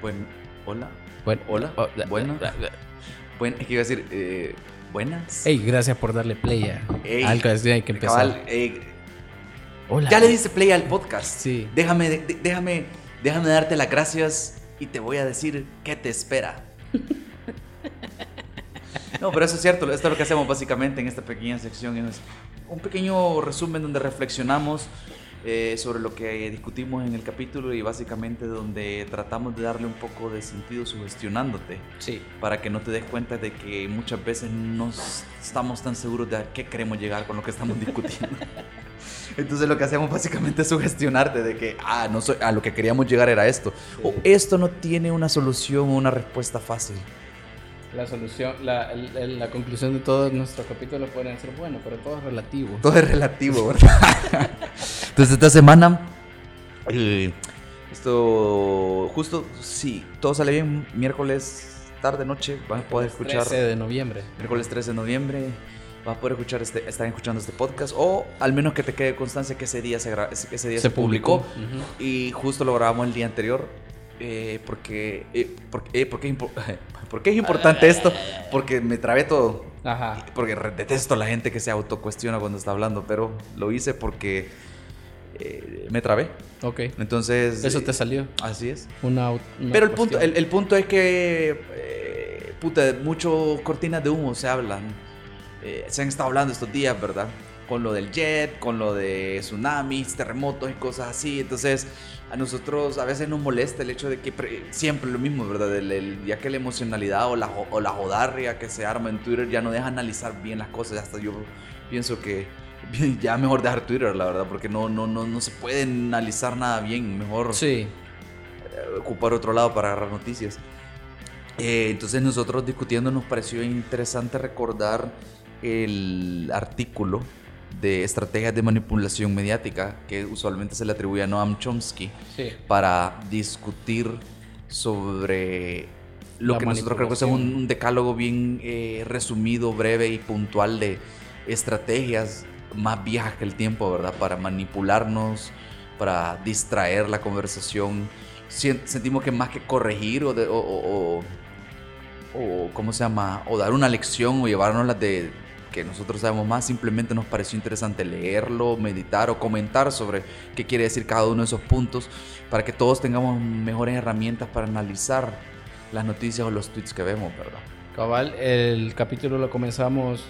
Buen, hola. Bueno, Hola. oh, Buena. Buen, es que iba a decir, eh, buenas. Hey, gracias por darle play a Ey, algo hay que empezar. Cabal, Hola. ya le diste play al podcast. Sí. Déjame, de- déjame, déjame darte las gracias y te voy a decir qué te espera. No, pero eso es cierto. Esto es lo que hacemos básicamente en esta pequeña sección. Es un pequeño resumen donde reflexionamos eh, sobre lo que discutimos en el capítulo y básicamente donde tratamos de darle un poco de sentido sugestionándote Sí. para que no te des cuenta de que muchas veces no estamos tan seguros de a qué queremos llegar con lo que estamos discutiendo. Entonces lo que hacemos básicamente es sugestionarte de que ah, no soy, a lo que queríamos llegar era esto. O esto no tiene una solución o una respuesta fácil. La solución, la, el- el- la conclusión de todos nuestros capítulos pueden ser bueno, pero todo es relativo. Todo es relativo, ¿verdad? Entonces esta semana, eh, esto justo, sí, todo sale bien, miércoles, tarde, noche, van a poder escuchar. 13 de noviembre. miércoles 13 de noviembre vas a poder escuchar este, estar escuchando este podcast o al menos que te quede constancia que ese día se, gra- ese día se, publicó, Ujú. y justo lo grabamos el día anterior eh, porque, eh, porque, eh, porque, es impo- ¿por qué es importante esto? Porque me trabé todo. Ajá. Porque detesto a la gente que se autocuestiona cuando está hablando, pero lo hice porque eh, me trabé. Ok. Entonces... Eso eh, te salió. Así es. Una, una Pero el punto, el, el punto es que, eh, puta, mucho cortinas de humo se hablan. Eh, se han estado hablando estos días, ¿verdad? Con lo del jet, con lo de tsunamis, terremotos y cosas así. Entonces, a nosotros a veces nos molesta el hecho de que pre- siempre lo mismo, ¿verdad? El- el- ya que la emocionalidad o la, o la jodarria que se arma en Twitter ya no deja analizar bien las cosas. Hasta yo pienso que ya mejor dejar Twitter, la verdad, porque no, no, no, no se puede analizar nada bien. Mejor Sí. eh, ocupar otro lado para agarrar noticias. Eh, entonces nosotros discutiendo nos pareció interesante recordar el artículo de estrategias de manipulación mediática que usualmente se le atribuye a Noam Chomsky Sí. para discutir sobre lo La que nosotros creo que es un, decálogo bien eh, resumido, breve y puntual de estrategias más viejas que el tiempo, ¿verdad? Para manipularnos, para distraer la conversación. Sentimos que más que corregir o, de- o, o- o- o, ¿cómo se llama? O dar una lección o llevarnos las de que nosotros sabemos más, simplemente nos pareció interesante leerlo, meditar o comentar sobre qué quiere decir cada uno de esos puntos para que todos tengamos mejores herramientas para analizar las noticias o los tweets que vemos, ¿verdad? Cabal, el capítulo lo comenzamos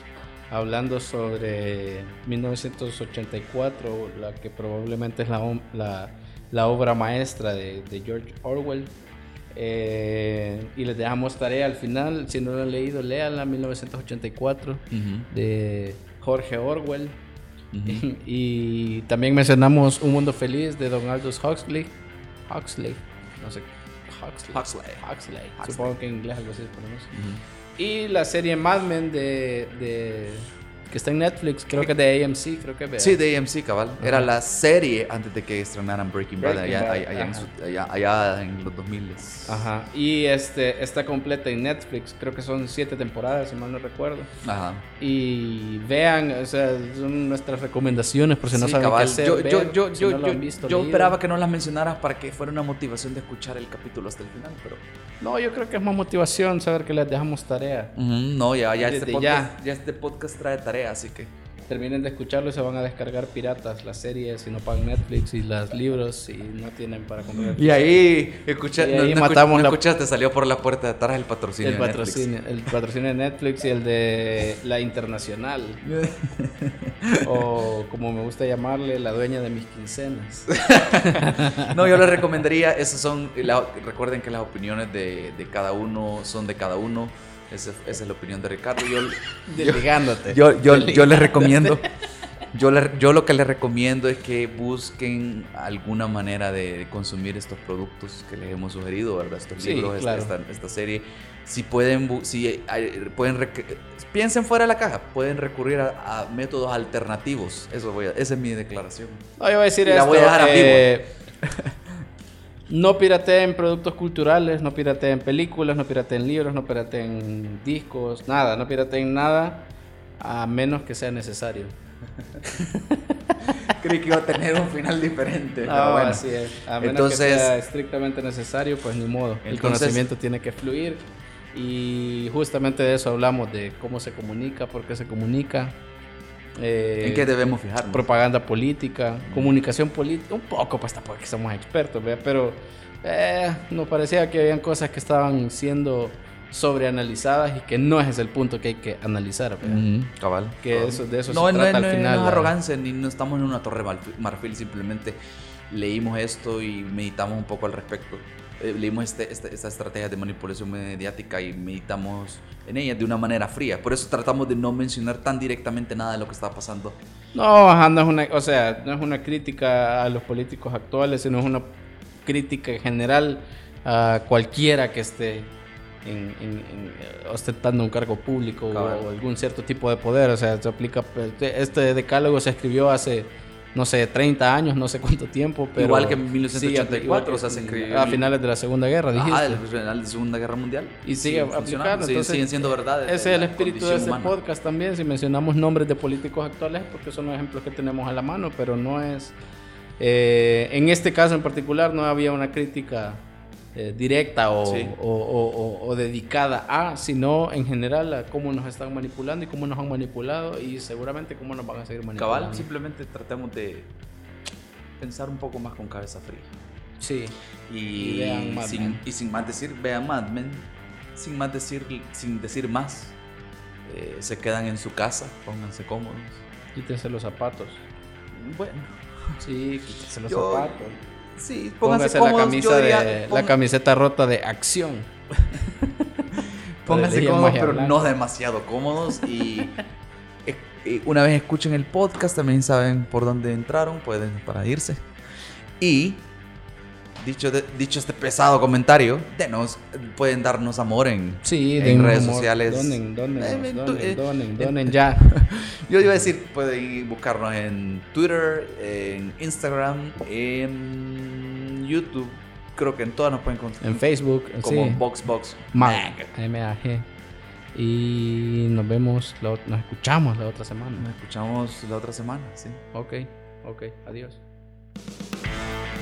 hablando sobre 1984, la que probablemente es la, la, la obra maestra de, de George Orwell. Eh, y les dejamos tarea al final, si no lo han leído, léanla, 1984, de Jorge Orwell. Y también mencionamos Un Mundo Feliz de Don Aldous Huxley. Huxley, no sé. Huxley. Huxley. Huxley. Huxley. Supongo que en inglés algo así se pronuncia. Y la serie Mad Men de, de- que está en Netflix, creo que de AMC, creo que ¿verdad? Sí, de AMC, cabal. Era Ajá. la serie antes de que estrenaran Breaking Bad, Breaking allá, Bad, allá- allá en su- allá- en los 2000. Ajá. Y este está completa en Netflix, creo que son siete temporadas, si mal no recuerdo. Ajá. Y vean, o sea, son nuestras recomendaciones por si no Sí, saben cabal. qué hacer. Yo, yo, yo, si yo, no yo- visto, yo esperaba que no las mencionaras para que fuera una motivación de escuchar el capítulo hasta el final, pero... No, yo creo que es más motivación saber que les dejamos tarea. Ujú, no, ya, ya, este podcast, ya. este podcast trae tarea, así que... Terminen de escucharlo y se van a descargar piratas las series si no pagan Netflix y los libros si no tienen para comprar. Y ahí, escucha, Y ahí no matamos no la- escuchaste, salió por la puerta de atrás el patrocinio el de Netflix. patrocinio, el patrocinio de Netflix y el de la internacional. o como me gusta llamarle, la dueña de mis quincenas. No, yo les recomendaría, esas son, la- recuerden que las opiniones de, de cada uno son de cada uno. Esa, esa es la opinión de Ricardo. Yo, Desligándote. yo, yo, yo les recomiendo, yo, le- yo lo que les recomiendo es que busquen alguna manera de, consumir estos productos que les hemos sugerido, ¿verdad? Estos Sí, libros, esta- claro. esta, esta serie. Si pueden, si pueden, piensen fuera de la caja, pueden recurrir a, a métodos alternativos. Eso voy a, esa es mi declaración. No, yo voy a decir Y la esto. voy a dejar eh, no pirateen productos culturales, no pirateen películas, no pirateen libros, no pirateen discos, nada, no pirateen nada a menos que sea necesario. Creí que iba a tener un final diferente. No, pero bueno. así es. A menos Entonces- que sea estrictamente necesario, pues ni modo. El Entonces- conocimiento tiene que fluir. Y justamente de eso hablamos, de cómo se comunica, por qué se comunica. Eh, ¿En qué debemos fijarnos? propaganda política, comunicación política, un poco, pues tampoco es que somos expertos, ¿verdad? pero eh, nos parecía que habían cosas que estaban siendo sobreanalizadas y que no ese es el punto que hay que analizar, ¿verdad? Ujú, cabal. Que cabal. eso- de eso no, se no, trata no, al no final, es ¿verdad? arrogancia, ni no estamos en una torre marfil, simplemente leímos esto y meditamos un poco al respecto. Eh, leímos este, este, esta estrategia de manipulación mediática y meditamos en ella de una manera fría. Por eso tratamos de no mencionar tan directamente nada de lo que está pasando. No, ajá, no es una, o sea, no es una crítica a los políticos actuales, sino es una crítica en general a cualquiera que esté en- en- en, eh, ostentando un cargo público o, o algún cierto tipo de poder. O sea, se aplica. pues, Este decálogo se escribió hace, no sé, 30 años, no sé cuánto tiempo, pero. Igual que en sigue 1984, aplicando, o sea, se escribió A finales de la Segunda Guerra, dijiste. Ah, de Segunda Guerra Mundial. Y sigue funcionando, aplicando. siguen- entonces, siguen siendo verdades. Ese es el la espíritu de este humana. podcast también. Si mencionamos nombres de políticos actuales, porque son los ejemplos que tenemos a la mano, pero no es. eh, en este caso en particular, no había una crítica eh, directa o, Sí. o- o- o- o dedicada a, sino en general a cómo nos están manipulando y cómo nos han manipulado y seguramente cómo nos van a seguir manipulando. Cabal, simplemente tratemos de pensar un poco más con cabeza fría. Sí. Y, Y vean Mad sin, y sin más decir, vean Mad Men, sin más decir, sin decir más, eh, se quedan en su casa, pónganse cómodos. Quítense los zapatos. Bueno, Sí, quítense los Yo- zapatos. Sí, pónganse Póngase la cómodos. camisa diría, de, la camiseta rota de acción. pónganse cómodos, pero blanca. no demasiado cómodos. Y eh, eh, una vez escuchen el podcast, también saben por dónde entraron, pueden para irse. Y dicho, de- dicho este pesado comentario, denos, pueden darnos amor en, Sí, en redes amor. sociales. Donen, donen, Eh, donen, eh, donen, en- donen ya. Yo iba a decir, pueden buscarnos en Twitter, en Instagram, en YouTube. Creo que en todas nos pueden encontrar. En Facebook, como sí. Boxbox Mag, M-A-G. Y nos vemos, nos escuchamos la otra Nos semana. escuchamos la otra semana, sí. Ok, ok, adiós.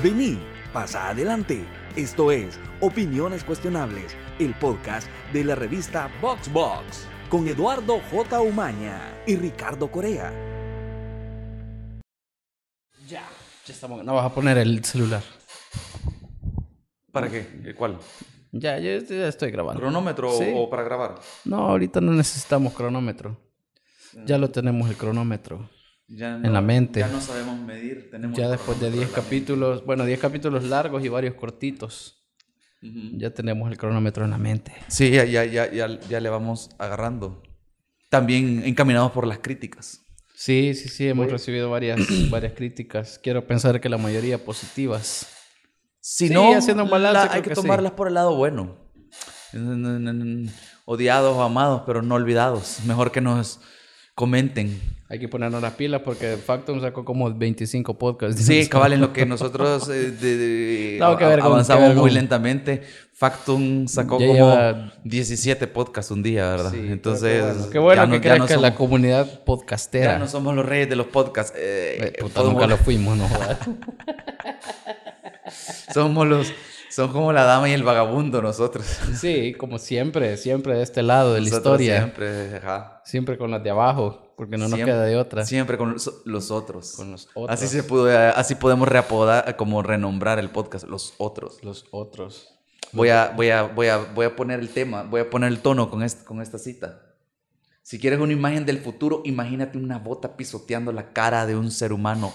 Vení, pasa adelante. Esto es Opiniones Cuestionables, el podcast de la revista VoxBox, con Eduardo J. Umaña y Ricardo Corea. Ya, ya estamos. No vas a poner el celular. ¿Para qué? ¿Cuál? Ya, yo ya estoy grabando. ¿Cronómetro Sí. o para grabar? No, ahorita no necesitamos cronómetro. Ya lo tenemos el cronómetro. Ya En la mente. Ya no sabemos medir. Tenemos Ya después de cronómetro 10 en la capítulos, bueno, 10 capítulos largos y varios cortitos, mente. Ujú. ya tenemos el cronómetro en la mente. Sí, ya, ya, ya, ya, ya le vamos agarrando. También encaminados por las críticas. Sí, sí, sí, hemos recibido varias, varias críticas. Quiero pensar que la mayoría positivas. Si Sí, no, haciendo un balance, la- hay que, que sí. tomarlas por el lado bueno. Odiados o amados, pero no olvidados. Mejor que nos comenten. Hay que ponernos las pilas porque Factum sacó como 25 podcasts. Sí, cabal, en lo que nosotros eh, de- de- No, qué a- vergón, avanzamos muy lentamente. Factum sacó Ya como lleva- 17 podcasts un día, ¿verdad? Sí, Entonces, bueno, qué bueno ya no- que ya no crezca somos- la comunidad ya podcastera. no somos los reyes de los podcasts. eh, Eh, puta, podemos- nunca lo fuimos, no somos los, son como la dama y el vagabundo nosotros. Sí, como siempre, siempre de este lado de la historia. Siempre, ajá. Siempre con las de abajo, porque no nos queda de otra. Siempre con los, los otros. Con los otros. Así se pudo, así podemos reapodar, como renombrar el podcast, los otros. Los otros. Voy a, voy a, voy a, voy a poner el tema, voy a poner el tono con, este, con esta cita. Si quieres una imagen del futuro, imagínate una bota pisoteando la cara de un ser humano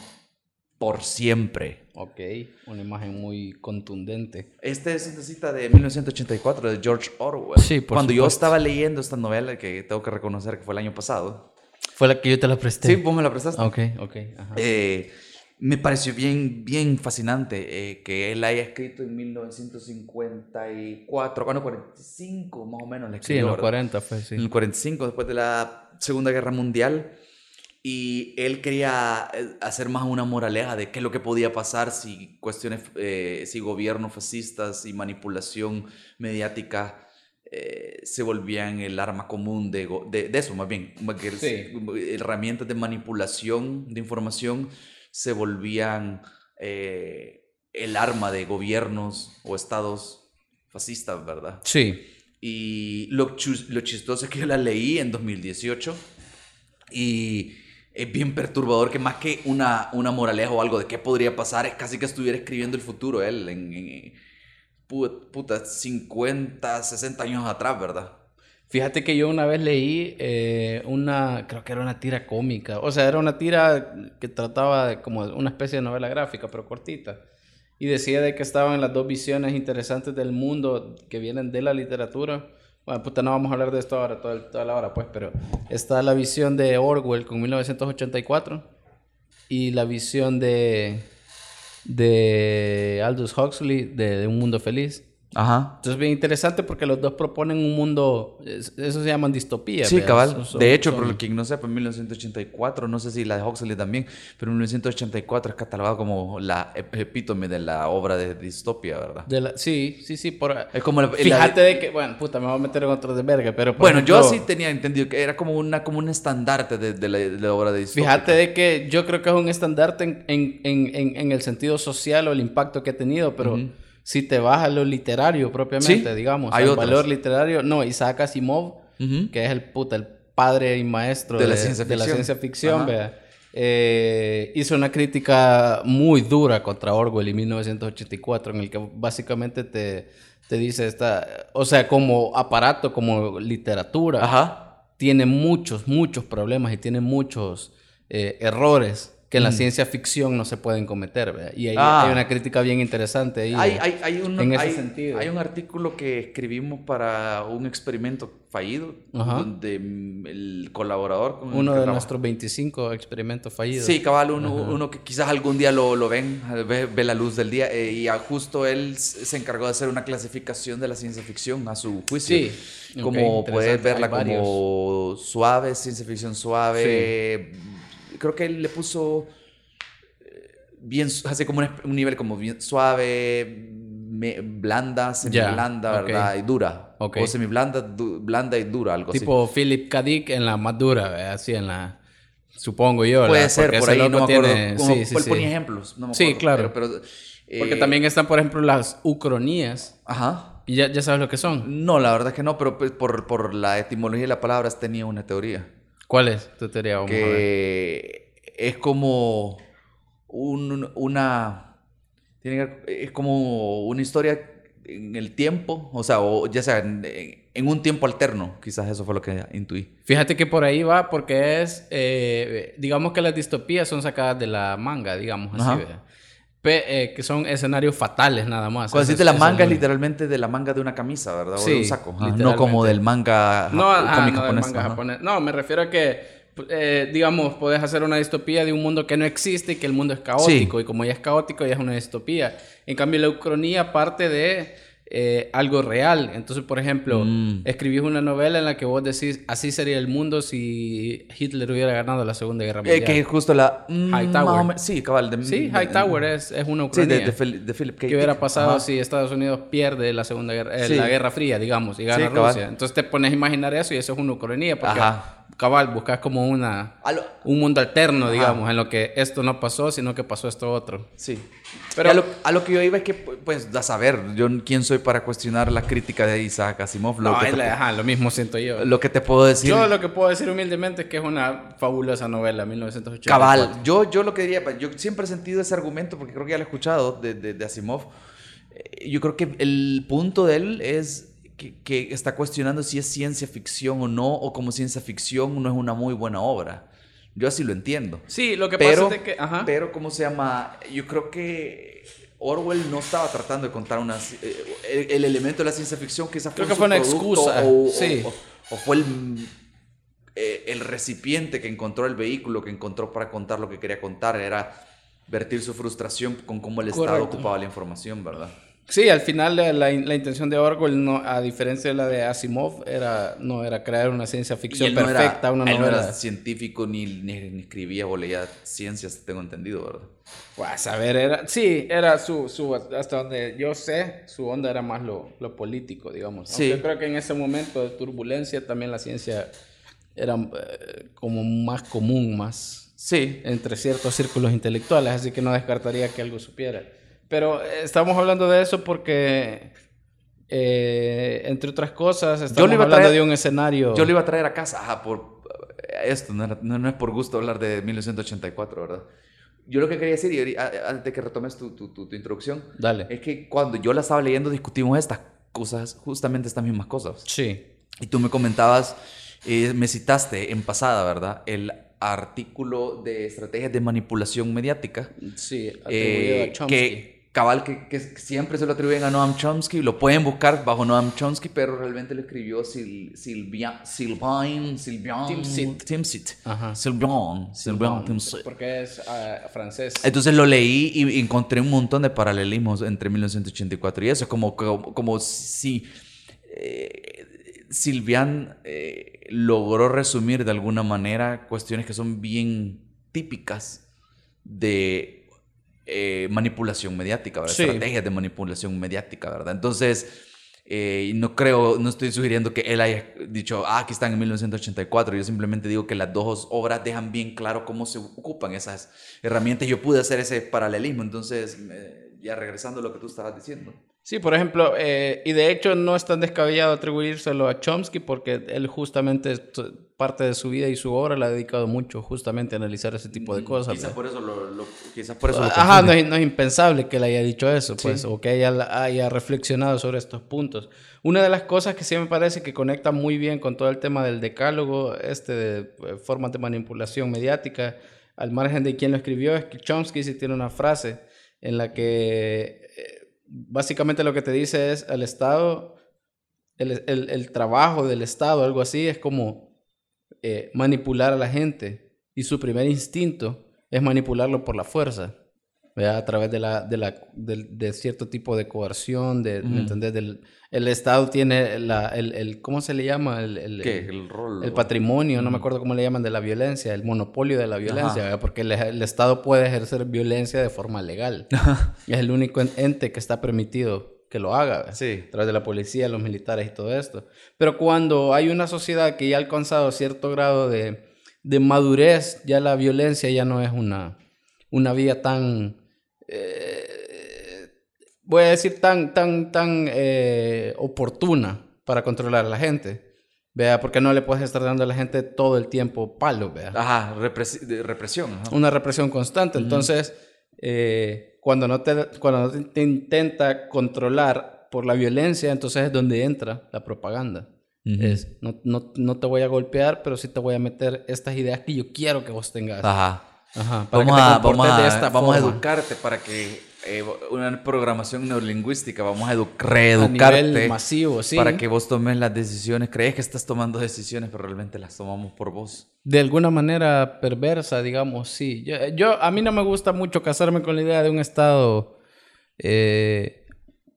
por siempre. Ok, una imagen muy contundente. Esta es una cita de 1984 de George Orwell. Sí, por Cuando yo supuesto. estaba leyendo esta novela, que tengo que reconocer que fue el año pasado. Fue la que yo te la presté. Sí, vos me la prestaste. Ok, ok. Ajá. Eh, me pareció bien, bien fascinante eh, que él haya escrito en 1954, bueno, 45 más o menos. le sí, en escribió, los ¿verdad? 40 fue, sí. En el 45, después de la Segunda Guerra Mundial. Y él quería eh, hacer más una moraleja de qué es lo que podía pasar si cuestiones, eh, si gobiernos fascistas y manipulación mediática eh, se volvían el arma común de, de, de eso, más bien, herramientas de manipulación de información se volvían eh, el arma de gobiernos o estados fascistas, ¿verdad? Sí. Y lo, lo chistoso es que yo la leí en 2018 y es bien perturbador que más que una, una moraleja o algo de qué podría pasar, es casi que estuviera escribiendo el futuro él en, puta, 50, 60 años atrás, ¿verdad? Fíjate que yo una vez leí eh, una, creo que era una tira cómica, o sea, era una tira que trataba de como una especie de novela gráfica, pero cortita. Y decía de que estaban las dos visiones interesantes del mundo que vienen de la literatura bueno, puta, no vamos a hablar de esto ahora, toda la hora, pues, pero está la visión de Orwell con 1984 y la visión de, de Aldous Huxley de Un Mundo Feliz. Ajá. Entonces es bien interesante porque los dos proponen un mundo, eso se llaman distopías. Sí, cabal. de hecho, por quien no sepa, en 1984, no sé si la de Huxley también, pero en 1984 es catalogado como la epítome de la obra de distopia, ¿verdad? De la, sí, sí, sí. Por, es como fíjate de que, bueno, puta, me voy a meter en otro de verga, pero... bueno, yo sí tenía entendido que era como, una, como un estandarte de, la, obra de distopia. Fíjate de que yo creo que es un estandarte en, en, en, en el sentido social o el impacto que ha tenido, pero si te vas a lo literario propiamente, digamos, hay valor literario, no, Isaac Asimov, que es el puta, el padre y maestro de, la, ciencia ficción, eh, hizo una crítica muy dura contra Orwell en 1984, en el que básicamente te, te dice esta, o sea, como aparato, como literatura, tiene muchos, muchos problemas y tiene muchos eh, errores que en la ciencia ficción no se pueden cometer. Y hay, ah. hay, una crítica bien interesante ahí. Hay, hay, hay un, en ese sentido. Hay un artículo que escribimos para un experimento fallido, donde el colaborador... Con uno de nuestros 25 experimentos fallidos. Sí, cabal, uno, uno, que quizás algún día lo, lo ven, ve, la luz del día, eh, y justo él se encargó de hacer una clasificación de la ciencia ficción a su juicio. Sí. Como puedes verla como suave, ciencia ficción suave creo que él le puso eh, bien, hace como un, nivel como bien suave, blanda, semi-blanda, ¿verdad? Y dura. O semi-blanda, blanda y dura, algo así. Tipo Philip K. Dick en la más dura, así en la... Supongo yo. Puede ser, por ahí no me acuerdo. sí, sí, él ponía ejemplos, no me acuerdo. Sí, claro. Pero, Porque eh, también están, por ejemplo, las ucronías. Ajá. ¿Y ya, ya sabes lo que son? No, la verdad es que no, pero pues, por, por la etimología de las palabras tenía una teoría. ¿Cuál es tu teoría? Vamos que es como una... es como una historia en el tiempo, o sea, o ya sea en, un tiempo alterno, quizás eso fue lo que intuí. Fíjate que por ahí va porque es, eh, digamos que las distopías son sacadas de la manga, digamos así, eh, que son escenarios fatales nada más. Cuando decís la manga es literalmente de la manga de una camisa, ¿verdad? O de un saco. no como del manga, no, japonés. No, me refiero a que, eh, digamos, puedes hacer una distopía de un mundo que no existe y que el mundo es caótico. Y como ya es caótico, ya es una distopía. En cambio, la ucronía parte de eh, algo real. Entonces, por ejemplo, mm. escribís una novela en la que vos decís, así sería el mundo si Hitler hubiera ganado la Segunda Guerra Mundial. que es justo la... Mm, Hightower. Sí, cabal. De, sí, Hightower es, es una ucronía. Sí, de, Philip K. ¿Qué hubiera pasado si Estados Unidos pierde la Segunda Guerra, eh, la Guerra Fría, digamos, y gana Rusia? Entonces te pones a imaginar eso y eso es una ucronía. Porque Ajá cabal, buscas como una, un mundo alterno, digamos, en lo que esto no pasó, sino que pasó esto otro. Sí. Pero a lo, que yo iba es que, pues, da saber, yo quién soy para cuestionar la crítica de Isaac Asimov. Lo, no, lo mismo siento yo. Lo que te puedo decir. Yo lo que puedo decir humildemente es que es una fabulosa novela, 1980. Cabal, yo, yo lo que diría, yo siempre he sentido ese argumento, porque creo que ya lo he escuchado de, de, de Asimov. Eh, yo creo que el punto de él es que, está cuestionando si es ciencia ficción o no, o como ciencia ficción no es una muy buena obra. Yo así lo entiendo. Sí, lo que pero, pasa es que... Pero, ¿cómo se llama? Yo creo que Orwell no estaba tratando de contar una, eh, el, elemento de la ciencia ficción, que esa creo que fue una excusa. O, sí. o, fue el, eh, el recipiente que encontró el vehículo, que encontró para contar lo que quería contar. Era vertir su frustración con cómo el Estado ocupaba la información, ¿verdad? Sí, al final la, la, la intención de Orwell, no, a diferencia de la de Asimov, era, no era crear una ciencia ficción perfecta, no una él novela. no era científico ni, ni, ni, escribía o leía ciencias, tengo entendido, ¿verdad? Pues a ver, era, sí, era su, su, hasta donde yo sé, su onda era más lo, lo político, digamos. Sí. Aunque creo que en ese momento de turbulencia también la ciencia era eh, como más común, más sí. entre ciertos círculos intelectuales, así que no descartaría que algo supiera. Pero eh, estamos hablando de eso porque, eh, entre otras cosas, estamos hablando traer, de un escenario... Yo lo iba a traer a casa, ajá, por esto, no, no, no, es por gusto hablar de 1984, ¿verdad? Yo lo que quería decir, y antes de que retomes tu, tu, tu, tu introducción, Dale. es que cuando yo la estaba leyendo discutimos estas cosas, justamente estas mismas cosas. Sí. Y tú me comentabas, eh, me citaste en pasada, ¿verdad? El artículo de estrategias de manipulación mediática. Sí, atribuido eh, a Chomsky. Que, cabal, que, que, siempre se lo atribuyen a Noam Chomsky. Lo pueden buscar bajo Noam Chomsky, pero realmente lo escribió Sil, Silvia, Sylvain, Sylvain Timsit. Sylvain, Sylvain Timsit. Porque es uh, francés. Entonces lo leí y encontré un montón de paralelismos entre 1984 y eso. Como, como, como si... Eh, Silvian eh, logró resumir de alguna manera cuestiones que son bien típicas de eh, manipulación mediática, ¿verdad? Sí. estrategias de manipulación mediática, ¿verdad? Entonces, eh, no creo, no estoy sugiriendo que él haya dicho, ah, aquí están en 1984, yo simplemente digo que las dos obras dejan bien claro cómo se ocupan esas herramientas. Yo pude hacer ese paralelismo, entonces, ya regresando a lo que tú estabas diciendo. Sí, por ejemplo, eh, y de hecho no es tan descabellado atribuírselo a Chomsky porque él justamente parte de su vida y su obra la ha dedicado mucho justamente a analizar ese tipo de cosas. Quizás por eso lo, lo, quizás por eso lo Ajá, no es, no es, impensable que él haya dicho eso, pues, Sí. o que haya, haya reflexionado sobre estos puntos. Una de las cosas que sí me parece que conecta muy bien con todo el tema del decálogo, este de eh, formas de manipulación mediática, al margen de quién lo escribió, es que Chomsky sí tiene una frase en la que básicamente lo que te dice es al Estado, el, el, el trabajo del Estado, algo así, es como eh, manipular a la gente. Y su primer instinto es manipularlo por la fuerza, ¿verdad? a través de, la, de, la, de, de cierto tipo de coerción, de. ¿me entendés? Del, el Estado tiene la, el, el, ¿cómo se le llama? El, el, ¿Qué? El rol. el patrimonio, no me acuerdo cómo le llaman, de la violencia, el monopolio de la violencia. ¿verdad? porque el, Estado puede ejercer violencia de forma legal. es el único en- ente que está permitido que lo haga. Sí. a través de la policía, los militares y todo esto. Pero cuando hay una sociedad que ya ha alcanzado cierto grado de, de madurez, ya la violencia ya no es una, una vía tan, eh, voy a decir, tan, tan, tan eh, oportuna para controlar a la gente. Vea, porque no le puedes estar dando a la gente todo el tiempo palo, vea Ajá, de represión. ajá. una represión constante. Entonces, eh, cuando, no te, cuando no te, te intenta controlar por la violencia, entonces es donde entra la propaganda. Es, no, no, no te voy a golpear, pero sí te voy a meter estas ideas que yo quiero que vos tengas. Ajá. Ajá, para Vamos, que te a, vamos, a, de esta vamos a educarte para que eh, una programación neurolingüística, vamos a edu- a reeducarte nivel masivo, sí. para que vos tomes las decisiones. Crees que estás tomando decisiones, pero realmente las tomamos por vos. De alguna manera perversa, digamos, sí. Yo, yo- a mí no me gusta mucho casarme con la idea de un Estado eh,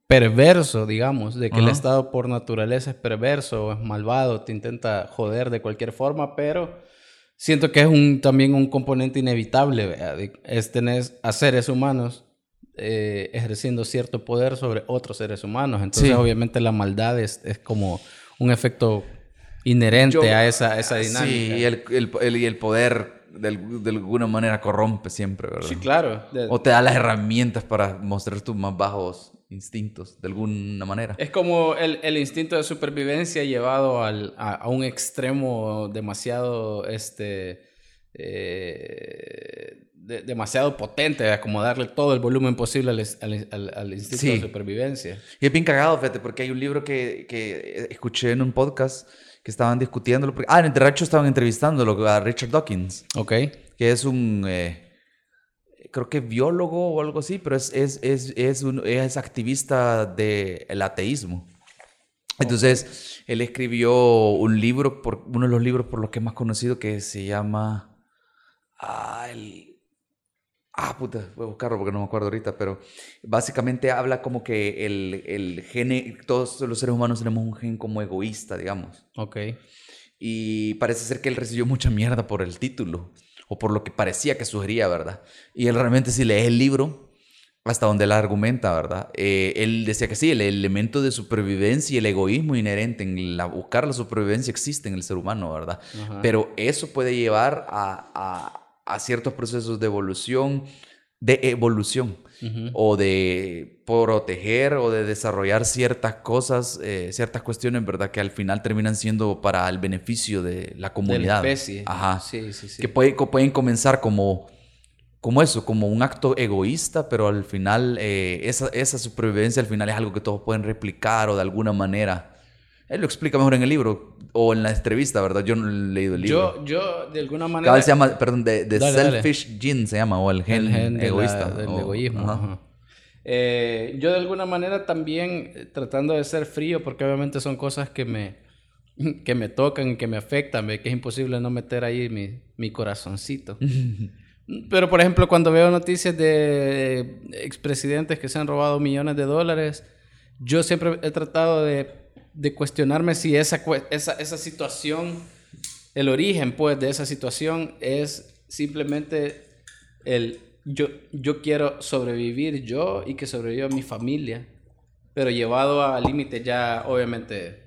perverso, digamos, de que el Ajá. Estado por naturaleza es perverso, es malvado, te intenta joder de cualquier forma, pero siento que es un, también un componente inevitable, ¿verdad? Es tener a seres humanos eh, ejerciendo cierto poder sobre otros seres humanos. Entonces, Sí. obviamente, la maldad es, es como un efecto inherente Yo- a esa, a esa dinámica. Sí, y el, el- el- y el poder de, de alguna manera corrompe siempre, ¿verdad? Sí, claro. De- O te da las herramientas para mostrar tus más bajos instintos, de alguna manera. Es como el, el instinto de supervivencia llevado al, a, a un extremo demasiado, este, eh, de- demasiado potente, como darle todo el volumen posible al, al- instinto Sí. de supervivencia. Y es bien cagado, fíjate, porque hay un libro que, que escuché en un podcast que estaban discutiéndolo. porque- ah, en el estaban entrevistándolo a Richard Dawkins, Ok. que es un, eh, creo que biólogo o algo así, pero es, es, es, es, un- es activista del ateísmo. Entonces, él escribió un libro, por, uno de los libros por los que es más conocido, que se llama... ah, el- Ah, puta, voy a buscarlo porque no me acuerdo ahorita, pero básicamente habla como que el, el gen, todos los seres humanos tenemos un gen como egoísta, digamos. Ok. Y parece ser que él recibió mucha mierda por el título, o por lo que parecía que sugería, ¿verdad? Y él realmente si lees el libro, hasta donde él argumenta, ¿verdad? Eh, él decía que sí, el elemento de supervivencia y el egoísmo inherente en la, buscar la supervivencia existe en el ser humano, ¿verdad? Ajá. Pero eso puede llevar a, a- a ciertos procesos de evolución, de evolución, O de proteger o de desarrollar ciertas cosas, eh, ciertas cuestiones, ¿verdad? Que al final terminan siendo para el beneficio de la De comunidad. la especie. Ajá. Sí, sí, sí. Que puede- pueden comenzar como, como eso, como un acto egoísta, pero al final eh, esa, esa supervivencia al final es algo que todos pueden replicar o de alguna manera. Él lo explica mejor en el libro o en la entrevista, ¿verdad? Yo no he leído el libro. Yo, yo, de alguna manera... Cabal se llama, perdón, de, de Dale, dale. Selfish Gene se llama, o el gen, el gen de la- egoísta. del o- egoísmo. ajá. ajá. Eh, yo de alguna manera también eh, tratando de ser frío, porque obviamente son cosas que me, que me tocan y que me afectan, que es imposible no meter ahí mi, mi corazoncito. Pero por ejemplo, cuando veo noticias de expresidentes que se han robado millones de dólares, yo siempre he tratado de, de cuestionarme si esa, esa, esa situación, el origen pues de esa situación es simplemente el yo, yo quiero sobrevivir yo y que sobreviva mi familia, pero llevado a límites ya obviamente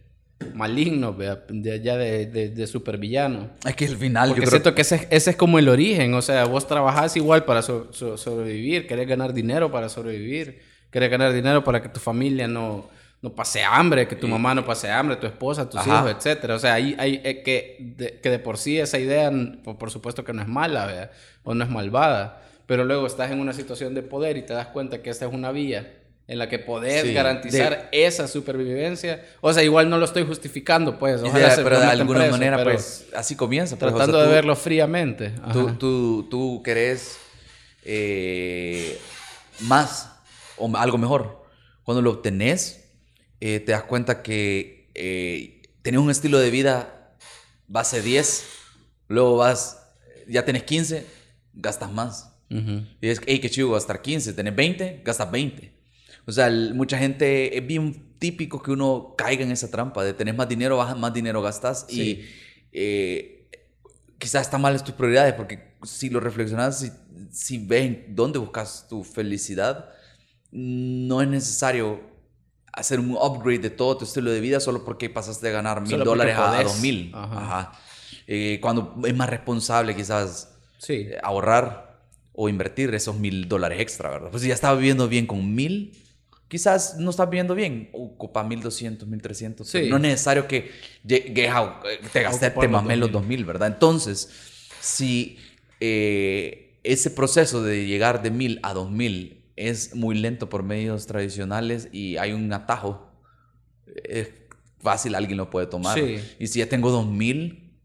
malignos, vea, de, ya de, de, de supervillano. Es que al final Porque yo creo siento que ese, es- ese es como el origen, o sea, vos trabajás igual para so- so- sobrevivir, querés ganar dinero para sobrevivir, querés ganar dinero para que tu familia no, no pase hambre, que tu mamá no pase hambre, tu esposa, tus Ajá. hijos, etcétera. O sea, hay, hay eh, que, de, que de por sí esa idea, por, por supuesto que no es mala, ¿verdad? o no es malvada, pero luego estás en una situación de poder y te das cuenta que esta es una vía en la que podés Sí, garantizar esa supervivencia. O sea, igual no lo estoy justificando, pues. Ojalá de- se pero de alguna preso, manera, pues, así comienza. pues, o sea, Tratando de verlo fríamente. Tú, tú, tú querés eh, más o algo mejor. Cuando lo obtenés, eh, te das cuenta que eh, tenés un estilo de vida base 10, luego vas, ya tenés 15, gastas más. Ujú. Y es, hey, qué chido gastar 15, tenés 20, gastas 20. O sea, el- mucha gente es bien típico que uno caiga en esa trampa de tener más dinero, bajas más dinero gastas Sí. y eh, quizás están mal tus prioridades porque si lo reflexionas, si, si ves dónde buscas tu felicidad, no es necesario hacer un upgrade de todo tu estilo de vida solo porque pasaste de ganar mil dólares a, dos mil. Ajá. Ajá. Eh, cuando es más responsable quizás Sí. eh, ahorrar o invertir esos mil dólares extra, ¿verdad? Pues si ya estaba viviendo bien con mil, quizás no estás viviendo bien, ocupa mil doscientos, mil trescientos. No es necesario que llegues a, eh, te gastes, te mames los 2000. dos mil, ¿verdad? Entonces, si eh, ese proceso de llegar de mil a dos mil es muy lento por medios tradicionales y hay un atajo, es fácil, alguien lo puede tomar. Sí. Y si ya tengo dos mil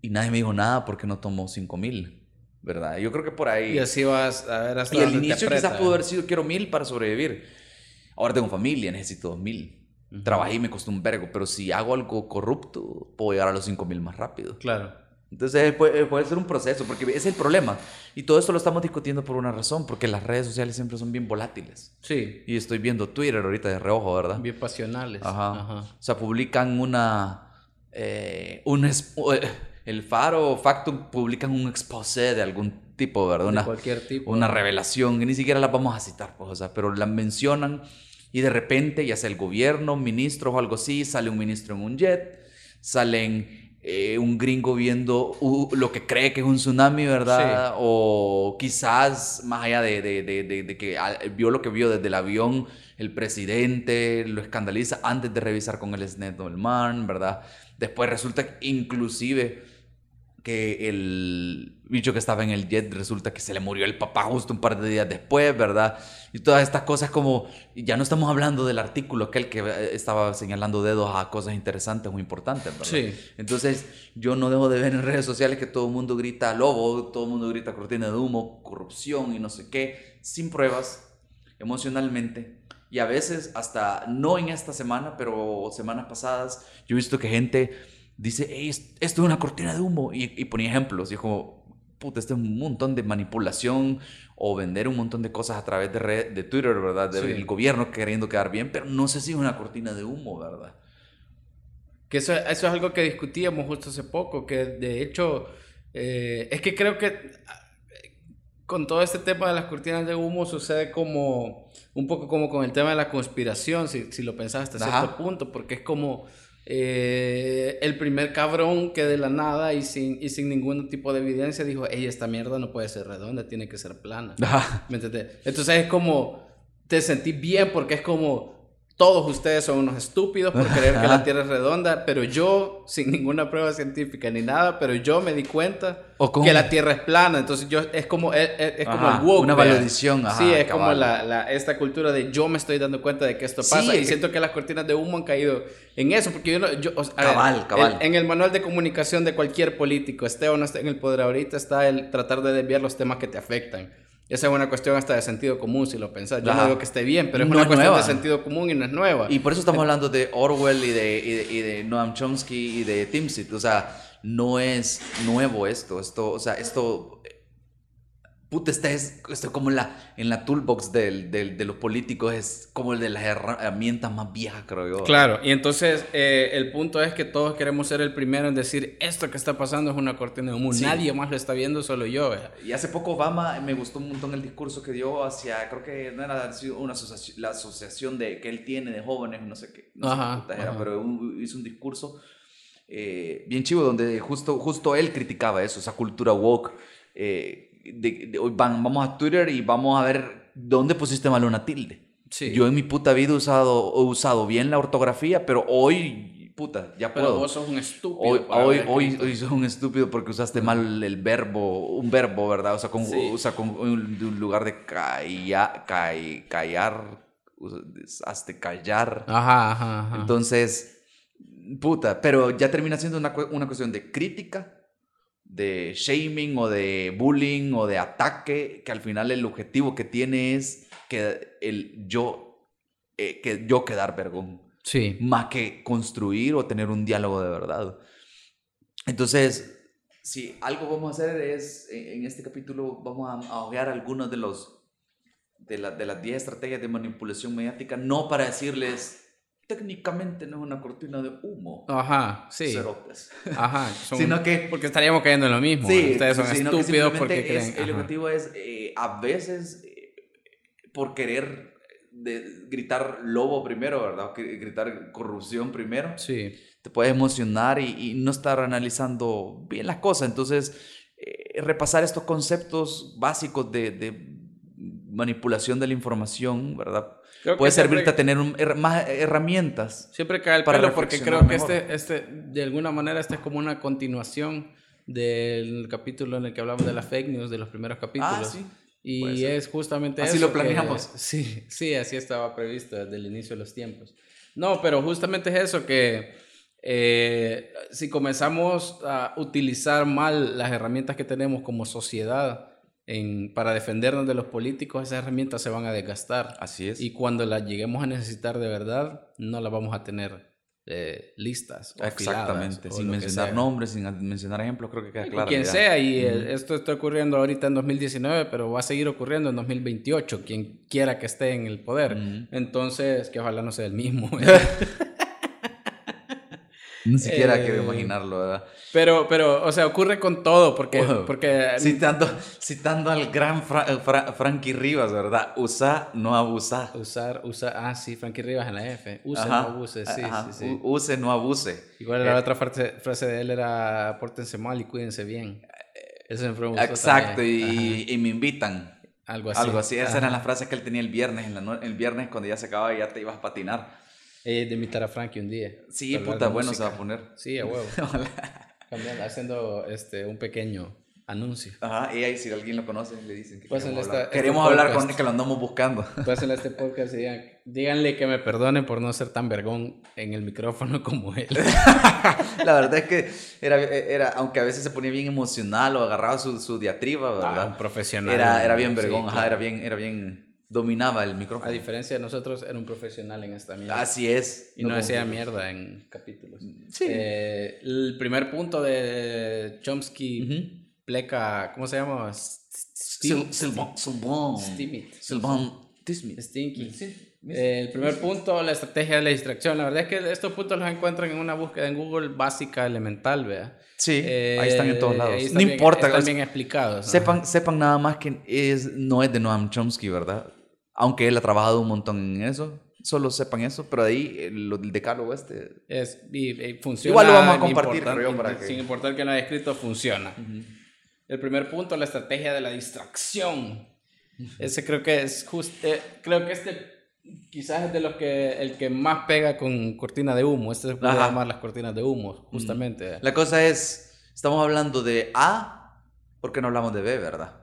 y nadie me dijo nada, ¿por qué no tomo cinco mil? ¿Verdad? Yo creo que por ahí... Y así vas a ver hasta Y te inicio quizás pudo haber sido quiero mil para sobrevivir. Ahora tengo familia, necesito dos mil. Trabajé y me costó un vergo, pero si hago algo corrupto, puedo llegar a los cinco mil más rápido. Claro. Entonces puede, puede ser un proceso, porque es el problema. Y todo esto lo estamos discutiendo por una razón, porque las redes sociales siempre son bien volátiles. Sí. Y estoy viendo Twitter ahorita de reojo, ¿verdad? Bien pasionales. Ajá. Ajá. O sea, publican una. eh, un eh, el Faro o Factum publican un exposé de algún tipo, ¿verdad? De Una, cualquier tipo. una revelación, que ni siquiera la vamos a citar, pues, o sea, pero la mencionan y de repente, ya sea el gobierno, ministros o algo así, sale un ministro en un jet, salen eh, un gringo viendo uh, lo que cree que es un tsunami, ¿verdad? O quizás, más allá de, de- de- de- de que vio lo que vio desde el avión, el presidente lo escandaliza antes de revisar con el SNET del man, ¿verdad? Después resulta inclusive que el bicho que estaba en el jet resulta que se le murió el papá justo un par de días después, ¿verdad? Y todas estas cosas como, ya no estamos hablando del artículo aquel que eh, estaba señalando dedos a cosas interesantes o importantes, ¿verdad? Sí. Entonces yo no dejo de ver en redes sociales que todo el mundo grita lobo, todo el mundo grita cortina de humo, corrupción y no sé qué, sin pruebas, emocionalmente. Y a veces hasta, no en esta semana, pero semanas pasadas, yo he visto que gente dice, "Ey, es- esto es una cortina de humo. Y, y ponía ejemplos. Y es como, puta, este es un montón de manipulación o vender un montón de cosas a través de, red, de Twitter, ¿verdad? Del Sí. gobierno queriendo quedar bien, pero no sé si es una cortina de humo, ¿verdad? Que eso, eso es algo que discutíamos justo hace poco, que de hecho, eh, es que creo que ah, con todo este tema de las cortinas de humo sucede como un poco como con el tema de la conspiración, si, si lo pensás hasta Ajá. cierto punto, porque es como eh, el primer cabrón que de la nada y sin, y sin ningún tipo de evidencia dijo, hey, esta mierda no puede ser redonda, tiene que ser plana. ¿Me entendés? Entonces es como, te sentís bien porque es como, todos ustedes son unos estúpidos por creer que la Tierra es redonda, pero yo, sin ninguna prueba científica ni nada, pero yo me di cuenta que la Tierra es plana. Entonces yo, es como, es, como Ajá, el woke. una valorización, ajá, Sí, es como la, la- esta cultura de yo me estoy dando cuenta de que esto Sí, pasa. y que- siento que las cortinas de humo han caído en eso, porque yo, no- yo o sea, a ver, Cabal, cabal. el- en el manual de comunicación de cualquier político, esté o no esté en el poder ahorita, está el tratar de desviar los temas que te afectan. Esa es una cuestión hasta de sentido común, si lo pensás. Yo Ajá. no digo que esté bien, pero es No una es cuestión nueva. de sentido común y no es nueva. Y por eso estamos hablando de Orwell y de, y de, y de Noam Chomsky y de Timsit. O sea, no es nuevo esto. Esto, o sea, esto. Puta, está es, esto como la, en la toolbox del, del- de los políticos. Es como el de las herramientas más viejas, creo yo. Claro, y entonces eh, el punto es que todos queremos ser el primero en decir esto que está pasando es una cortina de humo. Sí. Nadie más lo está viendo, solo yo. vea. Y hace poco Obama me gustó un montón el discurso que dio hacia, creo que no era una asociación, la asociación de, que él tiene de jóvenes, no sé qué, no sé Ajá, qué puta era, pero un- hizo un discurso eh, bien chivo donde justo, justo él criticaba eso, esa cultura woke. eh, de, de van, vamos a Twitter y vamos a ver dónde pusiste mal una tilde. Sí. Yo en mi puta vida he usado, he usado bien la ortografía, pero hoy, puta, ya Pero puedo. vos sos un estúpido. Hoy, hoy, hoy, hoy sos un estúpido porque usaste mal el verbo, un verbo, ¿verdad? O sea, con, Sí. usa con un, de un lugar de calla, call- callar, hasta callar. Ajá, ajá, ajá. Entonces, puta, pero ya termina siendo una, una cuestión de crítica, de shaming o de bullying o de ataque, que al final el objetivo que tiene es que el yo, eh, que yo quedar vergón sí. más que construir o tener un diálogo de verdad. Entonces, si algo vamos a hacer es, en en este capítulo vamos a, a ojear algunos de los de, la- de las 10 estrategias de manipulación mediática, no para decirles, técnicamente no es una cortina de humo, Ajá, sí. cerotes. Ajá. son- Sino que- Porque estaríamos cayendo en lo mismo. Sí, Ustedes son estúpidos porque es- creen. el objetivo es eh, a veces eh, por querer de- gritar lobo primero, ¿verdad? O gritar corrupción primero Sí. te puede emocionar y, y no estar analizando bien las cosas. Entonces, eh, repasar estos conceptos básicos de, de manipulación de la información, ¿verdad? Creo Puede siempre- servirte a tener un- más herramientas. Siempre cae el para pelo porque creo que mejor. este, este, de alguna manera, este es como una continuación del capítulo en el que hablamos de las fake news, de los primeros capítulos. Ah, sí. Y es justamente Así eso lo que- planeamos. sí, sí, así estaba previsto desde el inicio de los tiempos. No, pero justamente es eso que eh, si comenzamos a utilizar mal las herramientas que tenemos como sociedad en, para defendernos de los políticos, esas herramientas se van a desgastar. Así es. Y cuando las lleguemos a necesitar de verdad, no las vamos a tener eh, listas. Exactamente, sin mencionar nombres, sin mencionar ejemplos, creo que queda claro. quien ya. sea, y eh, Ujú. esto está ocurriendo ahorita en 2019, pero va a seguir ocurriendo en 2028, quien quiera que esté en el poder. Ujú. Entonces, que ojalá no sea el mismo. Ni siquiera Eh, quiero imaginarlo, ¿verdad? pero, pero, o sea, ocurre con todo, porque, Wow. porque Citando, citando al gran Fra- Fra- Frankie Rivas, ¿verdad? Usa, no abusa. usar, usar, ah, sí, Frankie Rivas en la F, use, Ajá, no abuse, sí, ajá, sí, sí. Use, no abuse. Igual Eh, la otra frase, frase de él era, pórtense mal y cuídense bien. Eso me gustó Exacto, y, y me invitan. algo así. Algo así, esas Ajá. eran las frases que él tenía el viernes, en la no- el viernes cuando ya se acababa y ya te ibas a patinar. Eh, de imitar a Frankie un día. Sí, puta, bueno música. se va a poner. Sí, a huevo. Cambiando, haciendo este, un pequeño anuncio. Ajá, y ahí si alguien lo conoce, le dicen que Pásenle queremos hablar, este queremos hablar con él, que lo andamos buscando. Pásenle a este podcast y digan, díganle que me perdonen por no ser tan vergón en el micrófono como él. La verdad es que era, era, aunque a veces se ponía bien emocional o agarraba su, su diatriba, Ah, ¿verdad? un profesional. era, era bien Sí, vergón, ajá, claro. era bien, era bien, dominaba el A micrófono. diferencia de nosotros, era un profesional en esta mierda. Así es. y no como- decía mierda en capítulos. Sí. Eh, el primer punto de Chomsky Ujú. pleca, ¿cómo se llama? Sil- Silvan. Silvan. Stimit. Silvan. Tismit. Stinky. Eh, el primer punto, la estrategia de la distracción. La verdad es que estos puntos los encuentran en una búsqueda en Google básica, elemental, ¿vea? Sí, Eh, ahí están en todos lados. No bien- importa. Están es- bien explicados. sepan, sepan nada más que es, no es de Noam Chomsky, ¿verdad? Aunque él ha trabajado un montón en eso. Solo sepan eso, pero ahí el, el decálogo este. Es, y, y funciona. Igual lo vamos a compartir, creo para que- Sin importar que lo haya escrito, funciona. El primer punto, la estrategia de la distracción. Ese creo que es justo. creo que este quizás es de los que el que más pega con cortina de humo. Este se puede Ajá. llamar las cortinas de humo, justamente. La cosa es, estamos hablando de A, porque no hablamos de B, ¿verdad?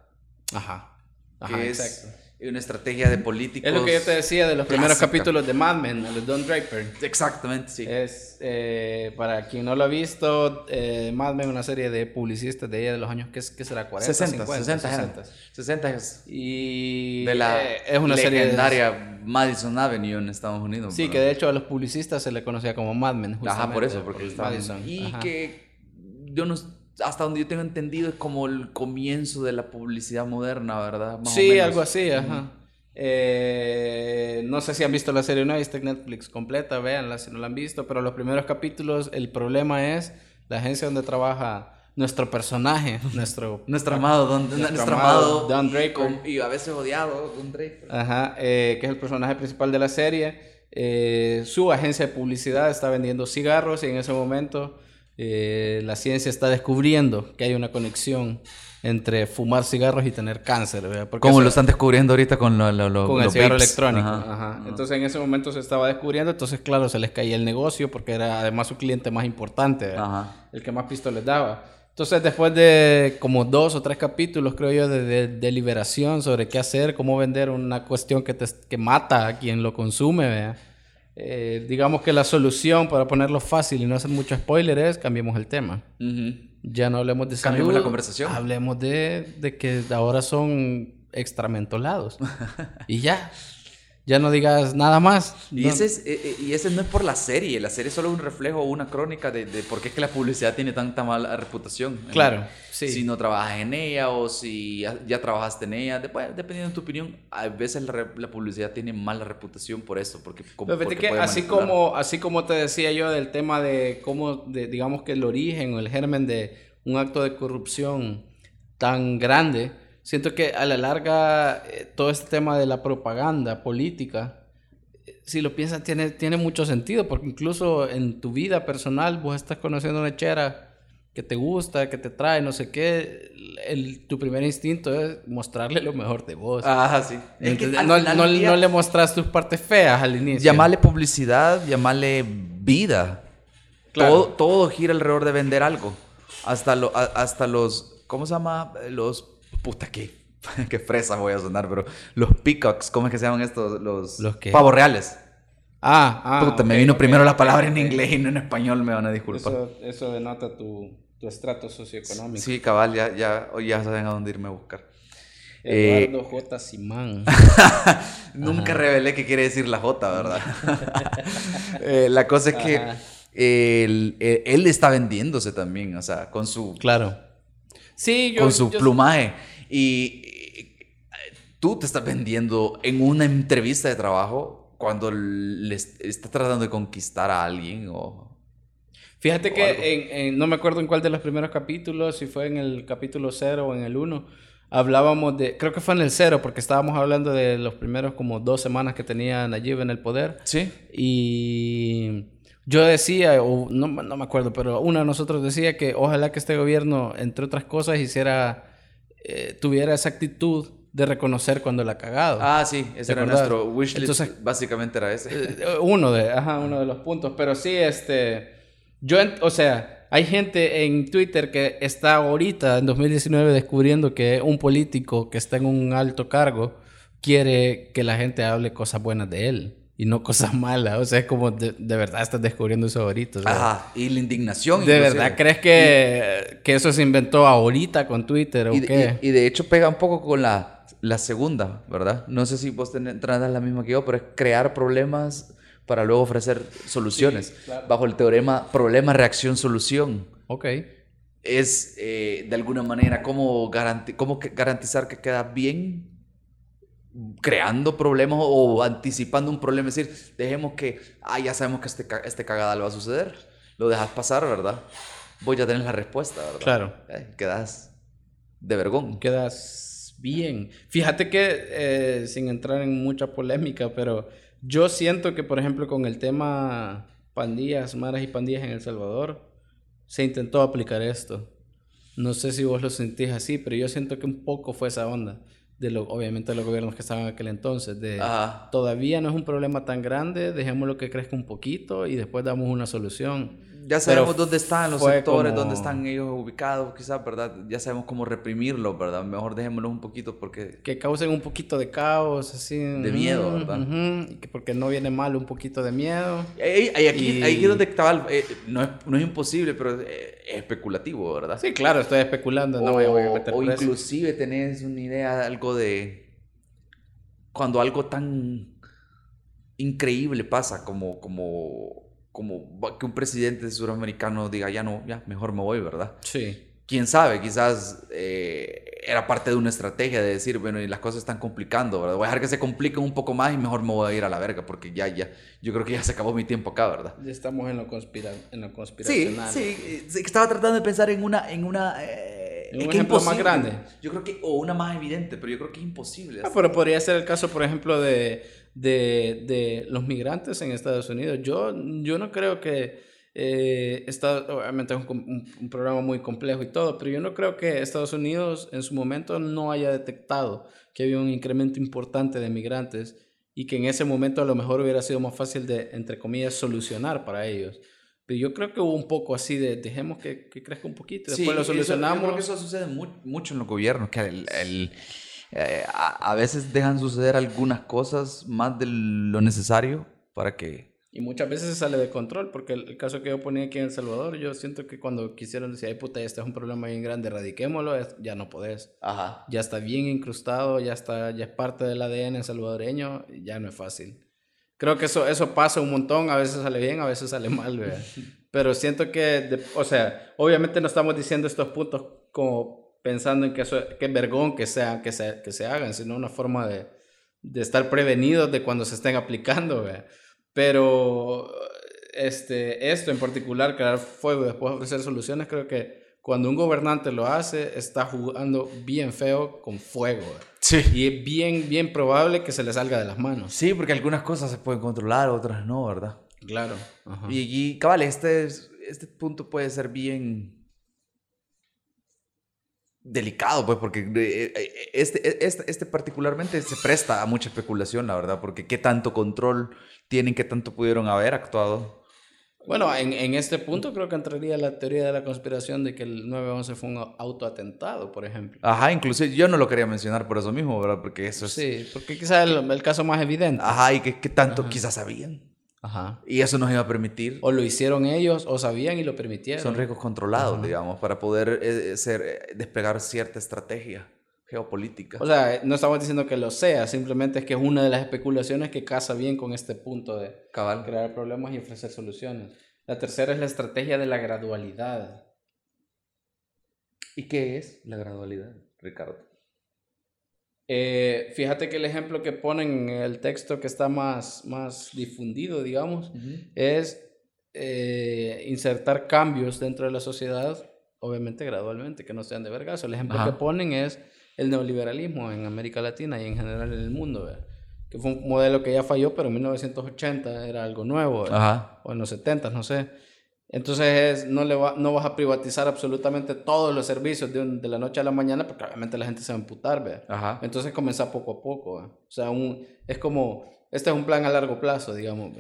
Ajá. Que Ajá, es exacto. Una estrategia de políticos. Es lo que yo te decía de los primeros capítulos de Mad Men, de Don Draper. Exactamente, sí. Es, eh, para quien no lo ha visto, eh, Mad Men, una serie de publicistas de ella de los años, ¿qué, será? 40, 60, 50, 60, 60. 60 es Y de la eh, es una serie de- legendaria Madison Avenue en Estados Unidos. Sí, que de hecho a los publicistas se le conocía como Mad Men. Ajá, por eso, porque estaban... Madison. Y Ajá. que yo no... Hasta donde yo tengo entendido es como el comienzo de la publicidad moderna, ¿verdad? Más Sí, algo así, ajá. Eh, no sé si han visto la serie no, está en Netflix completa, véanla si no la han visto, pero los primeros capítulos, el problema es la agencia donde trabaja nuestro personaje, nuestro... Nuestro amado Don, Nuestro nuestro, amado Don Draper. con- y a veces odiado Don Draper. Ajá, eh, que es el personaje principal de la serie. Eh, su agencia de publicidad está vendiendo cigarros y en ese momento eh, la ciencia está descubriendo que hay una conexión entre fumar cigarros y tener cáncer. ¿verdad? Porque Como eso- lo están descubriendo ahorita con lo, lo- lo- con el los cigarro vapes. electrónico. Ajá. Ajá. Entonces en ese momento se estaba descubriendo, entonces claro, se les caía el negocio porque era además su cliente más importante. Ajá. el que más pisto les daba. Entonces después de como dos o tres capítulos, creo yo, de, de deliberación sobre qué hacer, cómo vender una cuestión que, te, que mata a quien lo consume, ¿verdad? Eh, digamos que la solución, para ponerlo fácil y no hacer mucho spoiler, es cambiemos el tema. Ya no hablemos de salud. Cambiemos la conversación. Hablemos de, de que ahora son extramentolados. y ya. Ya no digas nada más. Y, No- ese es, eh, eh, y ese no es por la serie, la serie es solo un reflejo o una crónica de, de por qué es que la publicidad tiene tanta mala reputación. Claro, sí. Si no trabajas en ella o si ya, ya trabajaste en ella, después, dependiendo de tu opinión, a veces la, re- la publicidad tiene mala reputación por eso, porque, como- Pero fíjate porque que así manipular. como, así como te decía yo del tema de cómo, de, digamos que el origen o el germen de un acto de corrupción tan grande, siento que a la larga eh, todo este tema de la propaganda política, eh, si lo piensas, tiene, tiene mucho sentido, porque incluso en tu vida personal vos estás conociendo una chera que te gusta, que te trae, no sé qué, el, tu primer instinto es mostrarle lo mejor de vos. Ajá, sí. Es que no, no- día, no le mostras tus partes feas al inicio. Llamarle publicidad, llamarle vida. Claro. Todo, todo gira alrededor de vender algo. Hasta, lo, hasta los, ¿cómo se llama? Los, puta, qué, qué fresa voy a sonar, pero los peacocks, ¿cómo es que se llaman estos? Los, ¿Los qué? pavos reales. Ah, ah. Puta, me vino primero la palabra en inglés y no en español, me van a disculpar. Eso, eso denota tu, tu estrato socioeconómico. Sí, cabal, ya, ya, hoy ya saben a dónde irme a buscar. Eh, Eduardo J. Simán. Nunca revelé qué quiere decir la J, ¿verdad? Eh, la cosa es que él, él- él está vendiéndose también, o sea, con su, claro. Sí, yo. con su yo- plumaje. Y tú te estás vendiendo en una entrevista de trabajo cuando le est- estás tratando de conquistar a alguien o... Fíjate o que en, en- no me acuerdo en cuál de los primeros capítulos, si fue en el capítulo 0 o en el 1, hablábamos de, creo que fue en el 0, porque estábamos hablando de los primeros como dos semanas que tenía Nayib en el poder. Sí. Y yo decía, o no, no me acuerdo, pero uno de nosotros decía que ojalá que este gobierno, entre otras cosas, hiciera, eh, tuviera esa actitud de reconocer cuando la ha cagado. Ah, sí, ese ¿Te era acordás? nuestro wishlist. Entonces- básicamente era ese. Eh, uno de, ajá, uno de los puntos. Pero sí, este, yo, o sea, hay gente en Twitter que está ahorita, en 2019, descubriendo que un político que está en un alto cargo quiere que la gente hable cosas buenas de él y no cosas malas. O sea, es como de, de verdad estás descubriendo eso ahorita. o sea, Ajá, y la indignación. ¿De inclusive. verdad crees que, que eso se inventó ahorita con Twitter o Y, qué? y- y de hecho pega un poco con la, la segunda, ¿verdad? No sé si vos tenés tratas la misma que yo, pero es crear problemas para luego ofrecer soluciones. Sí, claro. Bajo el teorema problema, reacción, solución. Ok. es eh, de alguna manera cómo, garanti- cómo garantizar que queda bien creando problemas o anticipando un problema. Es decir, dejemos que, ah, ya sabemos que este, este cagada va a suceder. Lo dejas pasar, ¿verdad? Vos ya tenés la respuesta, ¿verdad? Claro. Eh, quedas de vergón. Quedas bien. Fíjate que, eh, sin entrar en mucha polémica, pero yo siento que, por ejemplo, con el tema pandillas, maras y pandillas en El Salvador, se intentó aplicar esto. No sé si vos lo sentís así, pero yo siento que un poco fue esa onda. De lo, obviamente de los gobiernos que estaban en aquel entonces. De, Ajá. todavía no es un problema tan grande, dejémoslo que crezca un poquito y después damos una solución. Ya Pero sabemos dónde están los sectores, como- dónde están ellos ubicados, quizás, ¿verdad? Ya sabemos cómo reprimirlos, ¿verdad? Mejor dejémoslos un poquito porque... que causen un poquito de caos, así. De miedo, ¿verdad? porque no viene mal un poquito de miedo. Ahí, ahí- aquí, Y- ahí es donde estaba... eh, no, es, no es imposible, pero es especulativo, ¿verdad? Sí, claro, estoy especulando, no o, voy a meter o preso. inclusive tenés una idea, algo de... Cuando algo tan increíble pasa como... como como que un presidente suramericano diga, ya no, ya, mejor me voy, ¿verdad? Sí, quién sabe, quizás eh, era parte de una estrategia de decir, bueno, y las cosas están complicando, ¿verdad? Voy a dejar que se compliquen un poco más y mejor me voy a ir a la verga, porque ya, ya, yo creo que ya se acabó mi tiempo acá, ¿verdad? ya estamos en lo, conspira en lo Sí, conspiracional. sí, eh, sí, estaba tratando de pensar en una, en una, eh, En un que ejemplo más grande. Yo creo que, o una más evidente, pero yo creo que es imposible. Ah, pero podría ser el caso, por ejemplo, de, de, de los migrantes en Estados Unidos. Yo, yo no creo que... Eh, Estados- obviamente es un, un- un programa muy complejo y todo, pero yo no creo que Estados Unidos en su momento no haya detectado que había un incremento importante de migrantes y que en ese momento a lo mejor hubiera sido más fácil de, entre comillas, solucionar para ellos. Pero yo creo que hubo un poco así de dejemos que, que crezca un poquito, Sí, después lo eso- solucionamos. yo creo que eso sucede mu- mucho en los gobiernos, que el- el, eh, a, a veces dejan suceder algunas cosas más de lo necesario para que... Y muchas veces se sale de control, porque el, el caso que yo ponía aquí en El Salvador, yo siento que cuando quisieron decir, ay puta, este es un problema bien grande, erradiquémoslo, ya no podés. Ajá. Ya está bien incrustado, ya, está, ya es parte del ADN salvadoreño, ya no es fácil. Creo que eso, eso pasa un montón, a veces sale bien, a veces sale mal, ¿verdad? Pero siento que, de- o sea, obviamente no estamos diciendo estos puntos como pensando en que, eso, que vergón que, sea, que, se, que se hagan, sino una forma de, de estar prevenidos de cuando se estén aplicando, ¿verdad? Pero este, esto en particular, crear fuego y después ofrecer soluciones, creo que cuando un gobernante lo hace, está jugando bien feo con fuego. Sí. Y es bien, bien probable que se le salga de las manos. Sí, porque algunas cosas se pueden controlar, otras no, ¿verdad? Claro. Ajá. Y, y cabal, este, es- este punto puede ser bien delicado, pues, porque eh, eh, este, este, este particularmente se presta a mucha especulación, la verdad, porque qué tanto control tienen, qué tanto pudieron haber actuado. Bueno, en, en este punto creo que entraría la teoría de la conspiración de que el 9-11 fue un autoatentado, por ejemplo. Ajá, inclusive yo no lo quería mencionar por eso mismo, ¿verdad? Porque eso es... Sí, porque quizás el, el caso más evidente. Ajá, y qué, qué tanto Ajá. quizás sabían. Ajá. Y eso nos iba a permitir... O lo hicieron ellos, o sabían y lo permitieron. Son riesgos controlados, Ajá. digamos, para poder eh, ser, eh, desplegar cierta estrategia geopolítica. O sea, no estamos diciendo que lo sea, simplemente es que es una de las especulaciones que casa bien con este punto de Cabal. crear problemas y ofrecer soluciones. La tercera es la estrategia de la gradualidad. ¿Y qué es la gradualidad, Ricardo? Eh, fíjate que el ejemplo que ponen en el texto que está más, más difundido, digamos, es eh, insertar cambios dentro de la sociedad, obviamente gradualmente, que no sean de vergazo. El ejemplo Ajá. que ponen es el neoliberalismo en América Latina y en general en el mundo, ¿verdad? que fue un modelo que ya falló, pero en 1980 era algo nuevo, o en los 70, no sé. Entonces es, no, le va, no vas a privatizar absolutamente todos los servicios de, un- de la noche a la mañana, porque obviamente la gente se va a emputar. Ajá. Entonces comenzar poco a poco. ¿verdad? O sea, un, es como, este es un plan a largo plazo, digamos.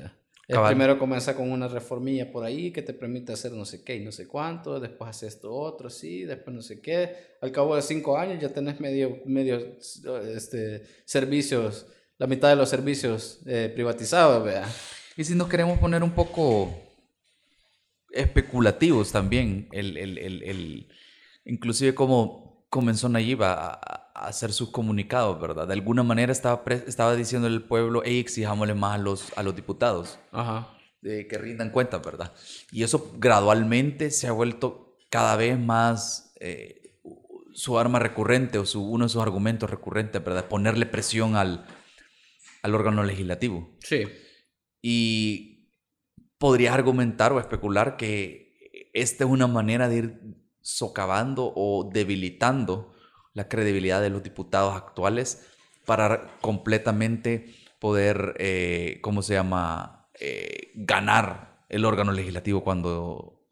Cabal. primero comenzar con una reformilla por ahí que te permite hacer no sé qué y no sé cuánto, después hacer esto otro, sí, después no sé qué. Al cabo de cinco años ya tenés medio, medio este, servicios, la mitad de los servicios eh, privatizados, ¿verdad? Y si nos queremos poner un poco especulativos también, el, el, el, el- inclusive como comenzó Nayib a, a- hacer sus comunicados, ¿verdad? De alguna manera estaba, estaba diciendo el pueblo, hey, exijámosle más a los, a los diputados. Ajá. de que rindan cuentas, ¿verdad? Y eso gradualmente se ha vuelto cada vez más eh, su arma recurrente o su, uno de sus argumentos recurrentes, ¿verdad? Ponerle presión al, al órgano legislativo. Sí. Y podrías argumentar o especular que esta es una manera de ir socavando o debilitando la credibilidad de los diputados actuales para completamente poder, eh, ¿cómo se llama?, eh, ganar el órgano legislativo cuando,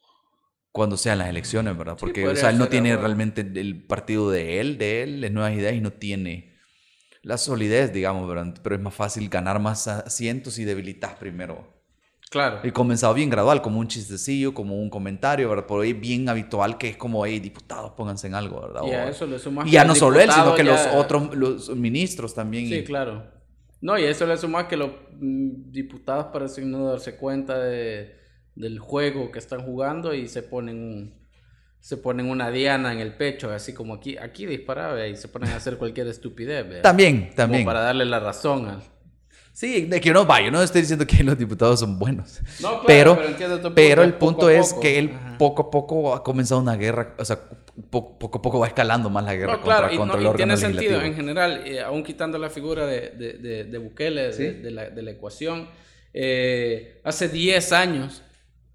cuando sean las elecciones, ¿verdad? Porque, o sea, él no tiene realmente el partido de él, de él, las nuevas ideas y no tiene la solidez, digamos, ¿verdad? Pero es más fácil ganar más asientos y debilitar primero Claro. Y comenzado bien gradual, como un chistecillo, como un comentario, ¿verdad? Por ahí bien habitual que es como, hey, diputados, pónganse en algo, ¿verdad? Y a eso le sumas y ya no solo él, sino que los otros los ministros también. Sí, claro. No, y a eso le sumas que los mm, diputados parecen no darse cuenta de, del juego que están jugando y se ponen se ponen una diana en el pecho, así como aquí, aquí disparaba y se ponen a hacer cualquier estupidez. ¿verdad? También, también. Como para darle la razón al Sí, de que no vaya, yo no estoy diciendo que los diputados son buenos. No, claro, pero, pero, el punto es que él poco a poco ha comenzado una guerra, o sea, poco a poco va escalando más la guerra no, claro, contra, y, contra el órgano tiene sentido en general, eh, aún quitando la figura de, de, de, Bukele, de, la, de la ecuación. Eh, hace 10 años,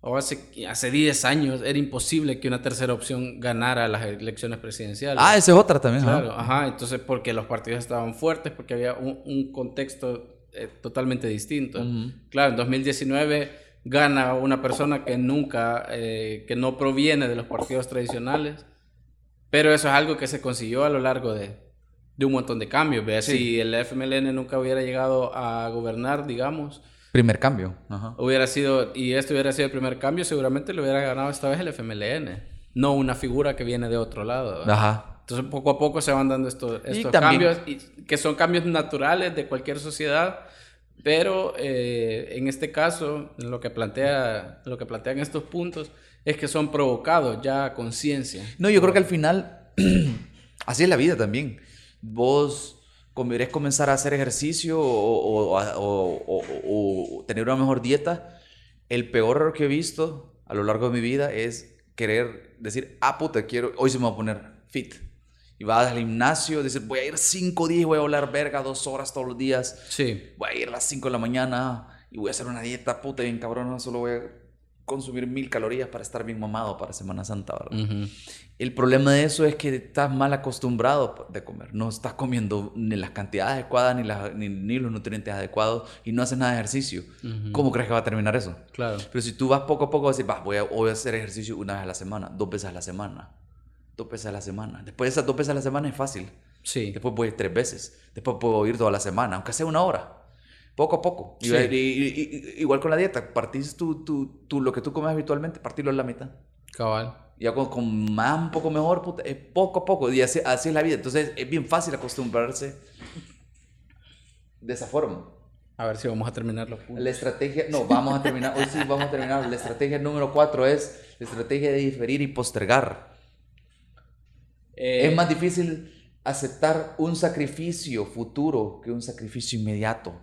o hace, hace 10 años, era imposible que una tercera opción ganara las elecciones presidenciales. Ah, esa es otra también. Claro, ajá, entonces porque los partidos estaban fuertes, porque había un, un contexto eh, totalmente distinto. Claro, en 2019 gana una persona que nunca, eh, que no proviene de los partidos tradicionales, pero eso es algo que se consiguió a lo largo de, de un montón de cambios. ¿ve? Si el FMLN nunca hubiera llegado a gobernar, digamos. Primer cambio. Hubiera sido, y esto hubiera sido el primer cambio, seguramente lo hubiera ganado esta vez el FMLN, no una figura que viene de otro lado. Ajá. Entonces, poco a poco se van dando estos, estos cambios, y, que son cambios naturales de cualquier sociedad, pero eh, en este caso, lo que, plantea, lo que plantean estos puntos es que son provocados ya a conciencia. No, yo creo que al final, así es la vida también. Vos querés comenzar a hacer ejercicio o, o, tener una mejor dieta. El peor error que he visto a lo largo de mi vida es querer decir, ah, puta, quiero, hoy se me va a poner fit y vas al gimnasio, dices, voy a ir cinco días, voy a volar verga dos horas todos los días. Sí. Voy a ir a las cinco de la mañana y voy a hacer una dieta puta bien cabrona, solo voy a consumir mil calorías para estar bien mamado para Semana Santa, ¿verdad? El problema de eso es que estás mal acostumbrado de comer, no estás comiendo ni las cantidades adecuadas ni, ni, los nutrientes adecuados y no haces nada de ejercicio. ¿Cómo crees que va a terminar eso? Claro. Pero si tú vas poco a poco, vas a decir, voy a, voy a hacer ejercicio una vez a la semana, dos veces a la semana dos veces a la semana. Después de esas dos veces a la semana es fácil. Sí. Después voy a ir tres veces. Después puedo ir toda la semana, aunque sea una hora. Poco a poco. igual con la dieta. Partís tú, tú, tú, lo que tú comes habitualmente, partirlo en la mitad. Cabal. Ya con, más, un poco mejor, es poco a poco. Y así, así es la vida. Entonces es bien fácil acostumbrarse de esa forma. A ver si vamos a terminar los puntos. La estrategia, no, vamos a terminar, hoy sí vamos a terminar. La estrategia número cuatro es la estrategia de diferir y postergar. Es eh, más difícil aceptar un sacrificio futuro que un sacrificio inmediato.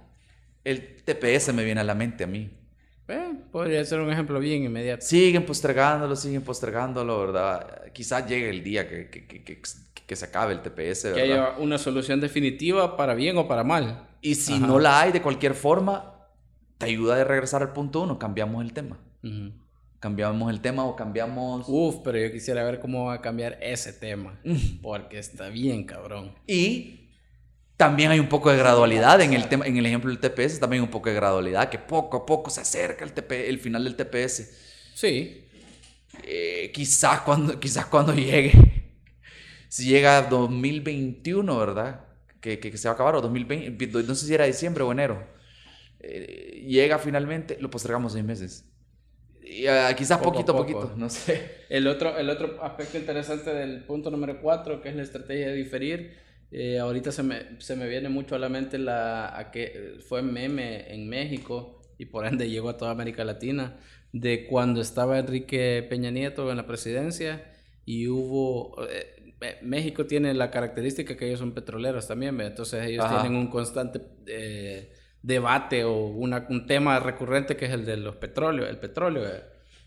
El TPS me viene a la mente a mí. Eh, podría ser un ejemplo bien inmediato. Siguen postergándolo, siguen postergándolo, ¿verdad? Quizás llegue el día que, que, que, que, se acabe el TPS, ¿verdad? Que haya una solución definitiva para bien o para mal. Y si no la hay de cualquier forma, te ayuda a regresar al punto uno, cambiamos el tema. Cambiamos el tema o cambiamos... Uf, pero yo quisiera ver cómo va a cambiar ese tema. Porque está bien, cabrón. Y también hay un poco de gradualidad en el, tema, en el ejemplo del TPS, también un poco de gradualidad, que poco a poco se acerca el, TP, el final del TPS. Sí. Eh, quizás, cuando, quizás cuando llegue, si llega 2021, ¿verdad? Que, que, se va a acabar, o 2020, no sé si era diciembre o enero. Eh, llega finalmente, lo postergamos seis meses. Y, uh, quizás poquito a poquito, no sé. El otro, el otro aspecto interesante del punto número cuatro, que es la estrategia de diferir, eh, ahorita se me, se me, viene mucho a la mente la a que fue meme en México y por ende llegó a toda América Latina de cuando estaba Enrique Peña Nieto en la presidencia y hubo eh, México tiene la característica que ellos son petroleros también, entonces ellos tienen un constante eh, debate o una, un tema recurrente que es el de los petróleos, el petróleo.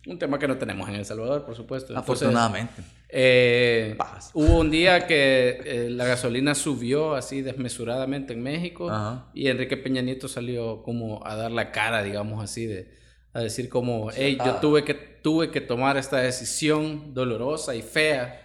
Un tema que no tenemos en El Salvador, por supuesto. Entonces, Afortunadamente. eh, hubo un día que eh, la gasolina subió así desmesuradamente en México Ajá. y Enrique Peña Nieto salió como a dar la cara, digamos así, de, a decir como, hey, yo ah. tuve que, tuve que tomar esta decisión dolorosa y fea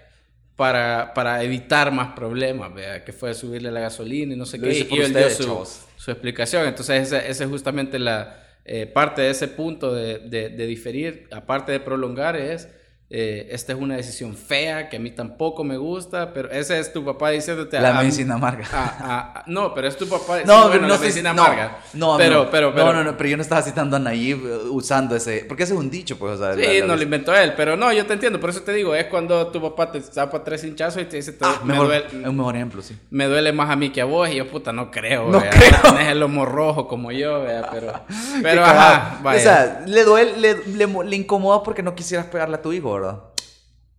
para, para evitar más problemas, ¿vea? que fue subirle la gasolina y no sé Lo qué. Y él dio su. Su explicación. Entonces, esa es justamente la eh, parte de ese punto de, de- de diferir, aparte de prolongar, es. Eh, esta es una decisión fea que a mí tampoco me gusta, pero ese es tu papá diciéndote La a- medicina amarga. a- a- no, pero es tu papá. No, bueno, no, la medicina no, amarga. No, pero, amigo. pero, pero, no, no, no, pero yo no estaba citando a Nayib eh, usando ese. Porque ese es un dicho, pues. O sea, Sí, la- la- no lo inventó él, pero no, yo te entiendo, por eso te digo, es cuando tu papá te zapa tres hinchazos y te dice, Ah, me, mejor, duele, es un mejor ejemplo, sí. me duele más a mí que a vos, y yo, puta, no creo, No vea, creo. no tenés el lomo rojo como yo, vea, pero, pero, ajá, vaya. O sea, le duele, le, le, mo- le incomoda porque no quisieras pegarle a tu hijo, ¿verdad?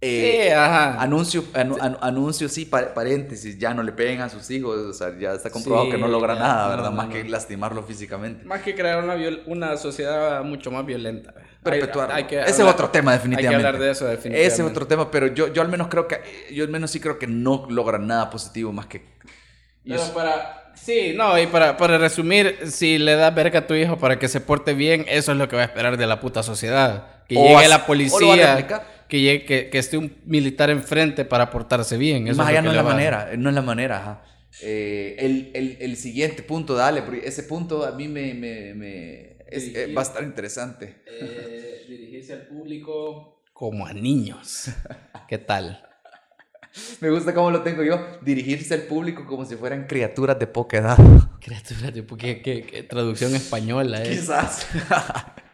Eh, sí, ajá. Anuncio, anu- anu- anuncio, sí, pa- paréntesis, ya no le peguen a sus hijos, o sea, ya está comprobado Sí, que no logra ya, nada, ¿verdad? no, Más no. que lastimarlo físicamente. Más que crear una, sociedad mucho más violenta. Hay- hay que Ese es otro tema, definitivamente. Hay que hablar de eso, definitivamente. Ese es otro tema, pero yo, yo al menos creo que, yo al menos sí creo que no logra nada positivo más que... Pero para, sí, no, y para, para resumir, si le das verga a tu hijo para que se porte bien, eso es lo que va a esperar de la puta sociedad. Que O llegue la policía, que, llegue, que, que esté un militar enfrente para portarse bien. Eso Más allá que no es la va manera, no es la manera, ajá. Eh, el, el, el siguiente punto, dale, porque ese punto a mí me, me, me- es, Dirigir. eh, va a estar interesante. Eh, dirigirse al público como a niños. ¿Qué tal? Me gusta cómo lo tengo yo, dirigirse al público como si fueran criaturas de poca edad. Criatura, tipo, ¿qué, qué- qué traducción española es? Quizás.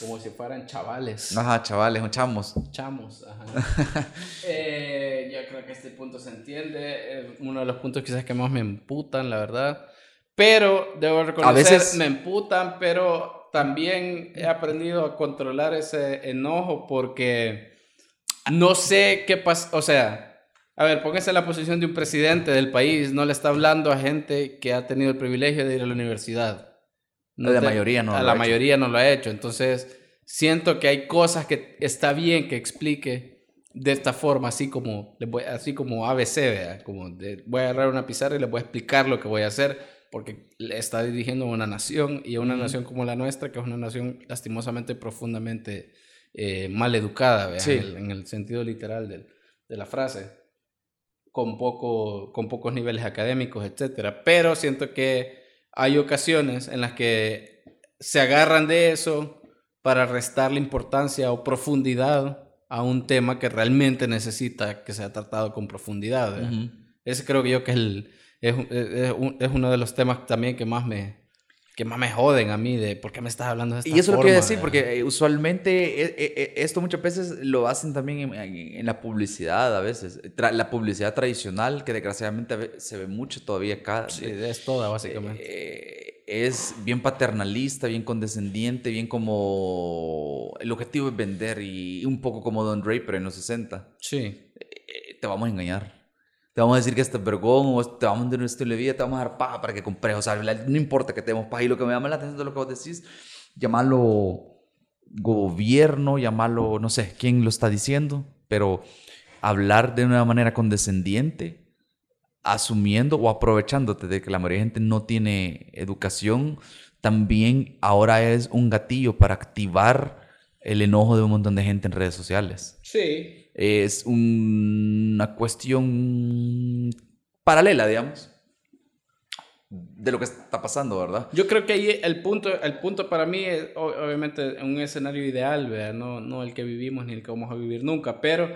Como si fueran chavales. Ajá, chavales, o chamos. Chamos, ajá. Eh, yo creo que este punto se entiende. Es uno de los puntos quizás que más me emputan, la verdad. Pero debo reconocer, veces- me emputan, pero también he aprendido a controlar ese enojo porque no sé qué pasa. O sea, a ver, póngase en la posición de un presidente del país. No le está hablando a gente que ha tenido el privilegio de ir a la universidad. A la mayoría no A lo la ha hecho. mayoría no lo ha hecho. Entonces, siento que hay cosas que está bien que explique de esta forma, así como, así como ABC, ¿vea? como de- voy a agarrar una pizarra y le voy a explicar lo que voy a hacer, porque le está dirigiendo a una nación y a una nación como la nuestra, que es una nación lastimosamente profundamente eh, mal educada. Sí. En, el, en el sentido literal del- de la frase, con, poco, con pocos niveles académicos, etcétera. Pero siento que hay ocasiones en las que se agarran de eso para restarle importancia o profundidad a un tema que realmente necesita que sea tratado con profundidad. Ese creo que yo que es, el, es, es uno de los temas también que más me que más me joden a mí de por qué me estás hablando de esta Y eso lo forma, quiero decir, ¿verdad? porque eh, usualmente eh, eh, esto muchas veces lo hacen también en, la publicidad a veces. Tra- la publicidad tradicional, que desgraciadamente se ve mucho todavía acá. Sí, es toda básicamente. eh, es bien paternalista, bien condescendiente, bien como... El objetivo es vender y un poco como Don Draper en los 60. sí. Eh, te vamos a engañar. Te vamos a decir que este es vergón o te vamos a dar un estilo vida, te vamos a dar paja para que compres. O sea, no importa que te demos paja. Y lo que me llama la atención de lo que vos decís, llamarlo gobierno, llamarlo, no sé quién lo está diciendo, pero hablar de una manera condescendiente, asumiendo o aprovechándote de que la mayoría de gente no tiene educación, también ahora es un gatillo para activar el enojo de un montón de gente en redes sociales Sí. Es una cuestión paralela, digamos, de lo que está pasando, ¿verdad? Yo creo que ahí el punto, el punto para mí es obviamente un escenario ideal, ¿verdad? No, no el que vivimos ni el que vamos a vivir nunca, pero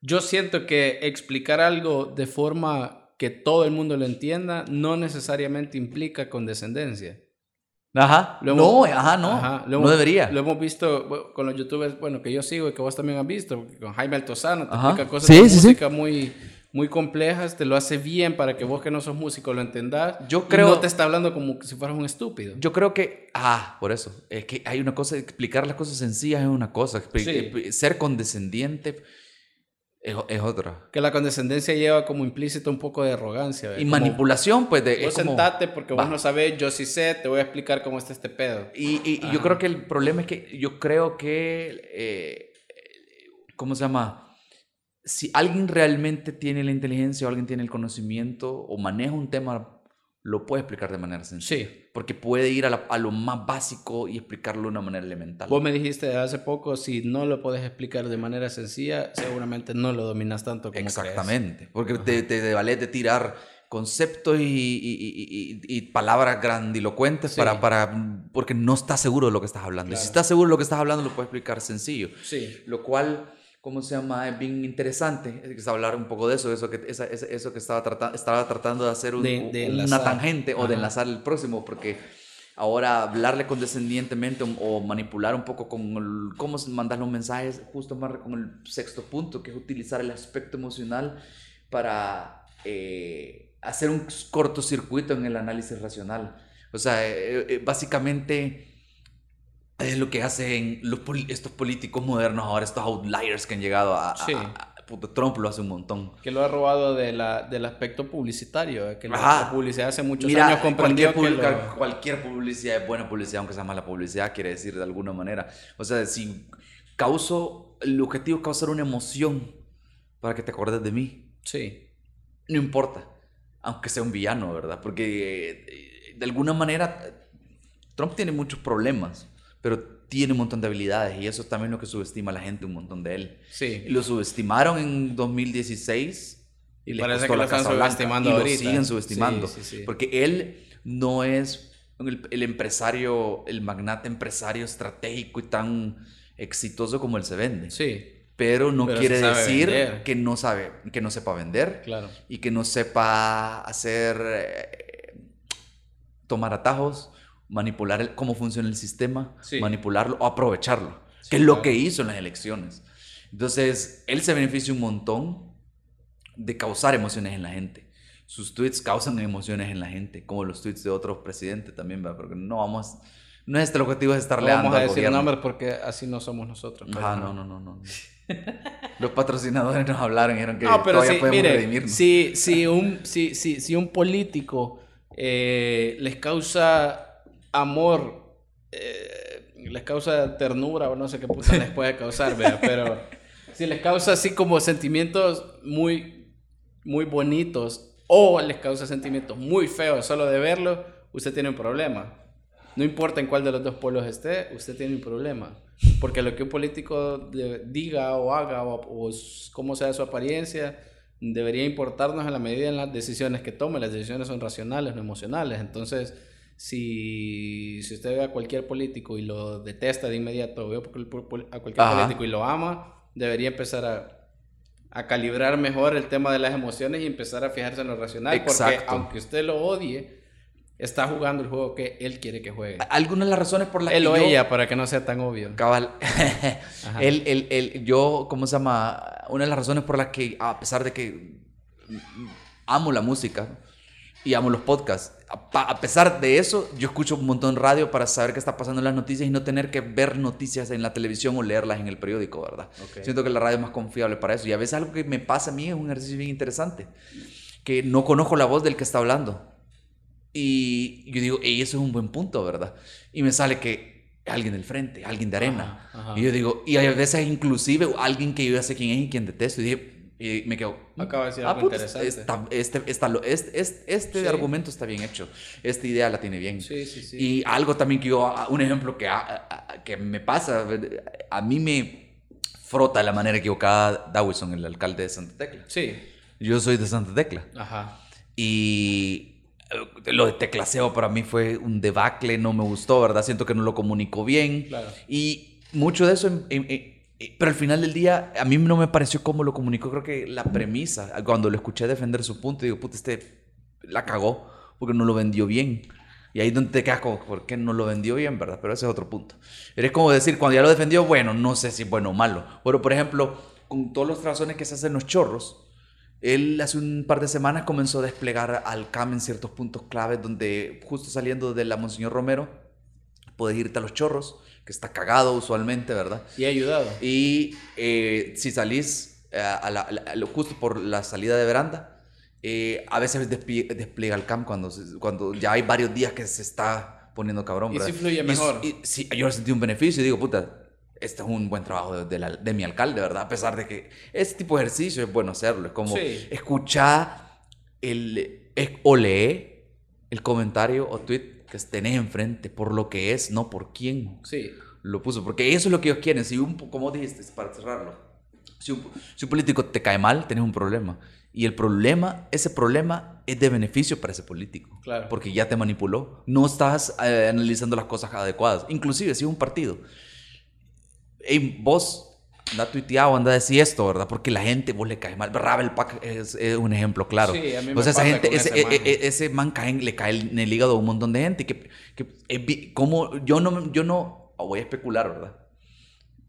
yo siento que explicar algo de forma que todo el mundo lo entienda no necesariamente implica condescendencia. Ajá. Lo no, hemos- ajá, no. Ajá, lo no hemos- debería. Lo hemos visto con los youtubers, bueno, que yo sigo y que vos también has visto, con Jaime Altozano te Ajá. explica cosas Sí, de sí, sí. música muy muy complejas, te lo hace bien para que vos que no sos músico lo entendás. Yo y creo- no te está hablando como si fueras un estúpido. Yo creo que, ah, por eso, es que hay una cosa, explicar las cosas sencillas es una cosa, Sí. ser condescendiente es, otra. Que la condescendencia lleva como implícito un poco de arrogancia. Y manipulación, pues. De, vos sentate porque vos no sabés, yo sí sé, te voy a explicar cómo está este pedo. Y, yo creo que el problema es que yo creo que. Eh, ¿Cómo se llama? Si alguien realmente tiene la inteligencia o alguien tiene el conocimiento o maneja un tema lo puede explicar de manera sencilla. Sí. Porque puede ir a, lo más básico y explicarlo de una manera elemental. Vos me dijiste hace poco, si no lo puedes explicar de manera sencilla, seguramente no lo dominas tanto como Exactamente. Porque te, te, vale de tirar conceptos y, y, y, palabras grandilocuentes para, para, porque no estás seguro de lo que estás hablando. Y si estás seguro de lo que estás hablando, lo puedes explicar sencillo. Sí. Lo cual ¿cómo se llama? Es bien interesante. Es hablar un poco de eso, eso que, eso que estaba, tratando estaba tratando de hacer una tangente o de enlazar el próximo, porque ahora hablarle condescendientemente o, manipular un poco con cómo mandas los mensajes, justo más con el sexto punto, que es utilizar el aspecto emocional para eh, hacer un cortocircuito en el análisis racional. O sea, eh, eh, básicamente es lo que hacen los, estos políticos modernos ahora, estos outliers que han llegado a, Trump lo hace un montón. Que lo ha robado de la, del aspecto publicitario, eh, que la publicidad hace muchos años comprendió cualquier, que cualquier publicidad es buena publicidad, aunque sea mala publicidad, quiere decir de alguna manera. O sea, si causo, el objetivo es causar una emoción para que te acordes de mí. Sí. No importa, aunque sea un villano, ¿verdad? Porque eh, de alguna manera Trump tiene muchos problemas pero tiene un montón de habilidades y eso es también lo que subestima la gente un montón de él. Sí. lo subestimaron en 2016 y le Parece que la están subestimando y lo siguen subestimando. porque él no es el, empresario, el magnate empresario estratégico y tan exitoso como él se vende. Sí. Pero no quiere decir que no sabe, que no sepa vender claro. y que no sepa hacer, eh, tomar atajos manipular cómo funciona el sistema, manipularlo o aprovecharlo, que es lo que hizo en las elecciones. Entonces, él se beneficia un montón de causar emociones en la gente. Sus tweets causan emociones en la gente, como los tweets de otros presidentes también, ¿verdad? porque no vamos, no es este el objetivo de estar no Vamos a decir nombres porque así no somos nosotros. Ah, no, no, no, no. Los patrocinadores nos hablaron y dijeron que no, pero todavía podemos redimirnos. Si, si, un, si, si, si un político eh, les causa amor eh, les causa ternura o no sé qué puta les puede causar, pero si les causa así como sentimientos muy, muy bonitos o les causa sentimientos muy feos solo de verlo, usted tiene un problema. No importa en cuál de los dos polos esté, usted tiene un problema. Porque lo que un político diga o haga o, o cómo sea su apariencia, debería importarnos en la medida en las decisiones que tome. Las decisiones son racionales, no emocionales. Entonces, si, si usted ve a cualquier político y lo detesta de inmediato, ve a cualquier político y lo ama, debería empezar a, a, calibrar mejor el tema de las emociones y empezar a fijarse en lo racional. Porque aunque usted lo odie, está jugando el juego que él quiere que juegue. Algunas de las razones por las él que o ella, para que no sea tan obvio. Cabal. él, él, él, yo, ¿cómo se llama? Una de las razones por las que, a pesar de que amo la música y amo los podcasts, a pesar de eso, yo escucho un montón de radio para saber qué está pasando en las noticias y no tener que ver noticias en la televisión o leerlas en el periódico, ¿verdad? Siento que la radio es más confiable para eso. Y a veces algo que me pasa a mí es un ejercicio bien interesante, que no conozco la voz del que está hablando. Y yo digo, y eso es un buen punto, ¿verdad? Y me sale que alguien del frente, alguien de arena. Y yo digo, y a veces inclusive alguien que yo ya sé quién es y quien detesto. Y dije, y me quedo. Acaba de decir ah, algo interesante. este, este, este argumento está bien hecho. Esta idea la tiene bien. Sí, sí, sí. Y algo también que yo. Un ejemplo que, que me pasa. A mí me frota de la manera equivocada Dawson, el alcalde de Santa Tecla. Sí. Yo soy de Santa Tecla. Ajá. Y eh, lo de teclaseo para mí fue un debacle, no me gustó, ¿verdad? Siento que no lo comunicó bien. Claro. Y mucho de eso pero al final del día, a mí no me pareció cómo lo comunicó. Creo que la premisa, cuando lo escuché defender su punto, digo, puta, este la cagó porque no lo vendió bien. Y ahí donde te quedas como, ¿por qué no lo vendió bien, verdad? Pero ese es otro punto. Eres como decir, cuando ya lo defendió, bueno, no sé si bueno o malo. Pero, por ejemplo, con todas las razones que se hacen los chorros, él hace un par de semanas comenzó a desplegar al CAM en ciertos puntos claves donde, justo saliendo de la Monseñor Romero, puedes irte a los chorros que está cagado usualmente, ¿verdad? Y ha ayudado. Y eh, si salís eh, a la- a la- justo por la salida de veranda, eh, a veces desplie- despliega el cam cuando, cuando ya hay varios días que se está poniendo cabrón. Y ¿verdad? sí fluye s- mejor. y sí, yo sentí un beneficio y digo, puta, este es un buen trabajo de, de la- de mi alcalde, ¿verdad? A pesar de que este tipo de ejercicio es bueno hacerlo. Es como Sí. escuchar el, es- o lee el comentario o tweet que tenés enfrente por lo que es, no por quién Sí. lo puso. Porque eso es lo que ellos quieren. Si un, como dijiste, para cerrarlo, si un, si un político te cae mal, tenés un problema. Y el problema, ese problema es de beneficio para ese político. Claro. Porque ya te manipuló. No estás eh, analizando las cosas adecuadas. Inclusive si un partido. Ey, vos anda tuiteado, anda a decir esto, ¿verdad? Porque la gente, vos le cae mal. Ravel Pack es, es un ejemplo claro. Sí, a mí me o sea, esa gente, ese, ese e- man. e- ese man cae le cae en el hígado a un montón de gente. Que, que bi- como yo no, yo no voy a especular, ¿verdad?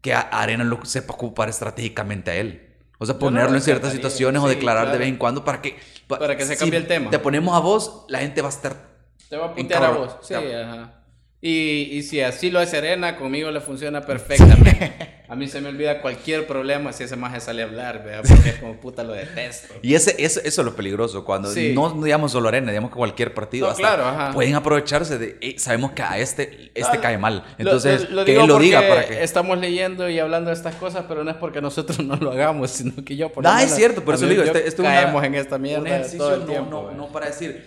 Que a- Arena lo sepa ocupar estratégicamente a él. O sea, Yo no ponerlo en ciertas situaciones o sí, declarar de claro. vez en cuando para que... pa- Para que se si cambie el tema. Te ponemos a vos, la gente va a estar... Te va a putear a vos. Sí, ajá. Y, y si así lo hace Arena, conmigo le funciona perfectamente. A mí se me olvida cualquier problema si ese maje sale a hablar, ¿vea? Porque es como puta lo detesto. Y ese, eso, eso es lo peligroso, cuando Sí. no digamos solo Arena, digamos que cualquier partido, No, hasta claro, ajá. pueden aprovecharse de, "Eh, sabemos que a este, este Ah, cae mal, entonces lo, lo que él lo diga para que... Estamos leyendo y hablando de estas cosas, pero no es porque nosotros no lo hagamos, sino que yo por lo Ah, es cierto, por eso digo, este, este es una- caemos en esta un mierda ejercicio todo el no, tiempo. no, no para decir,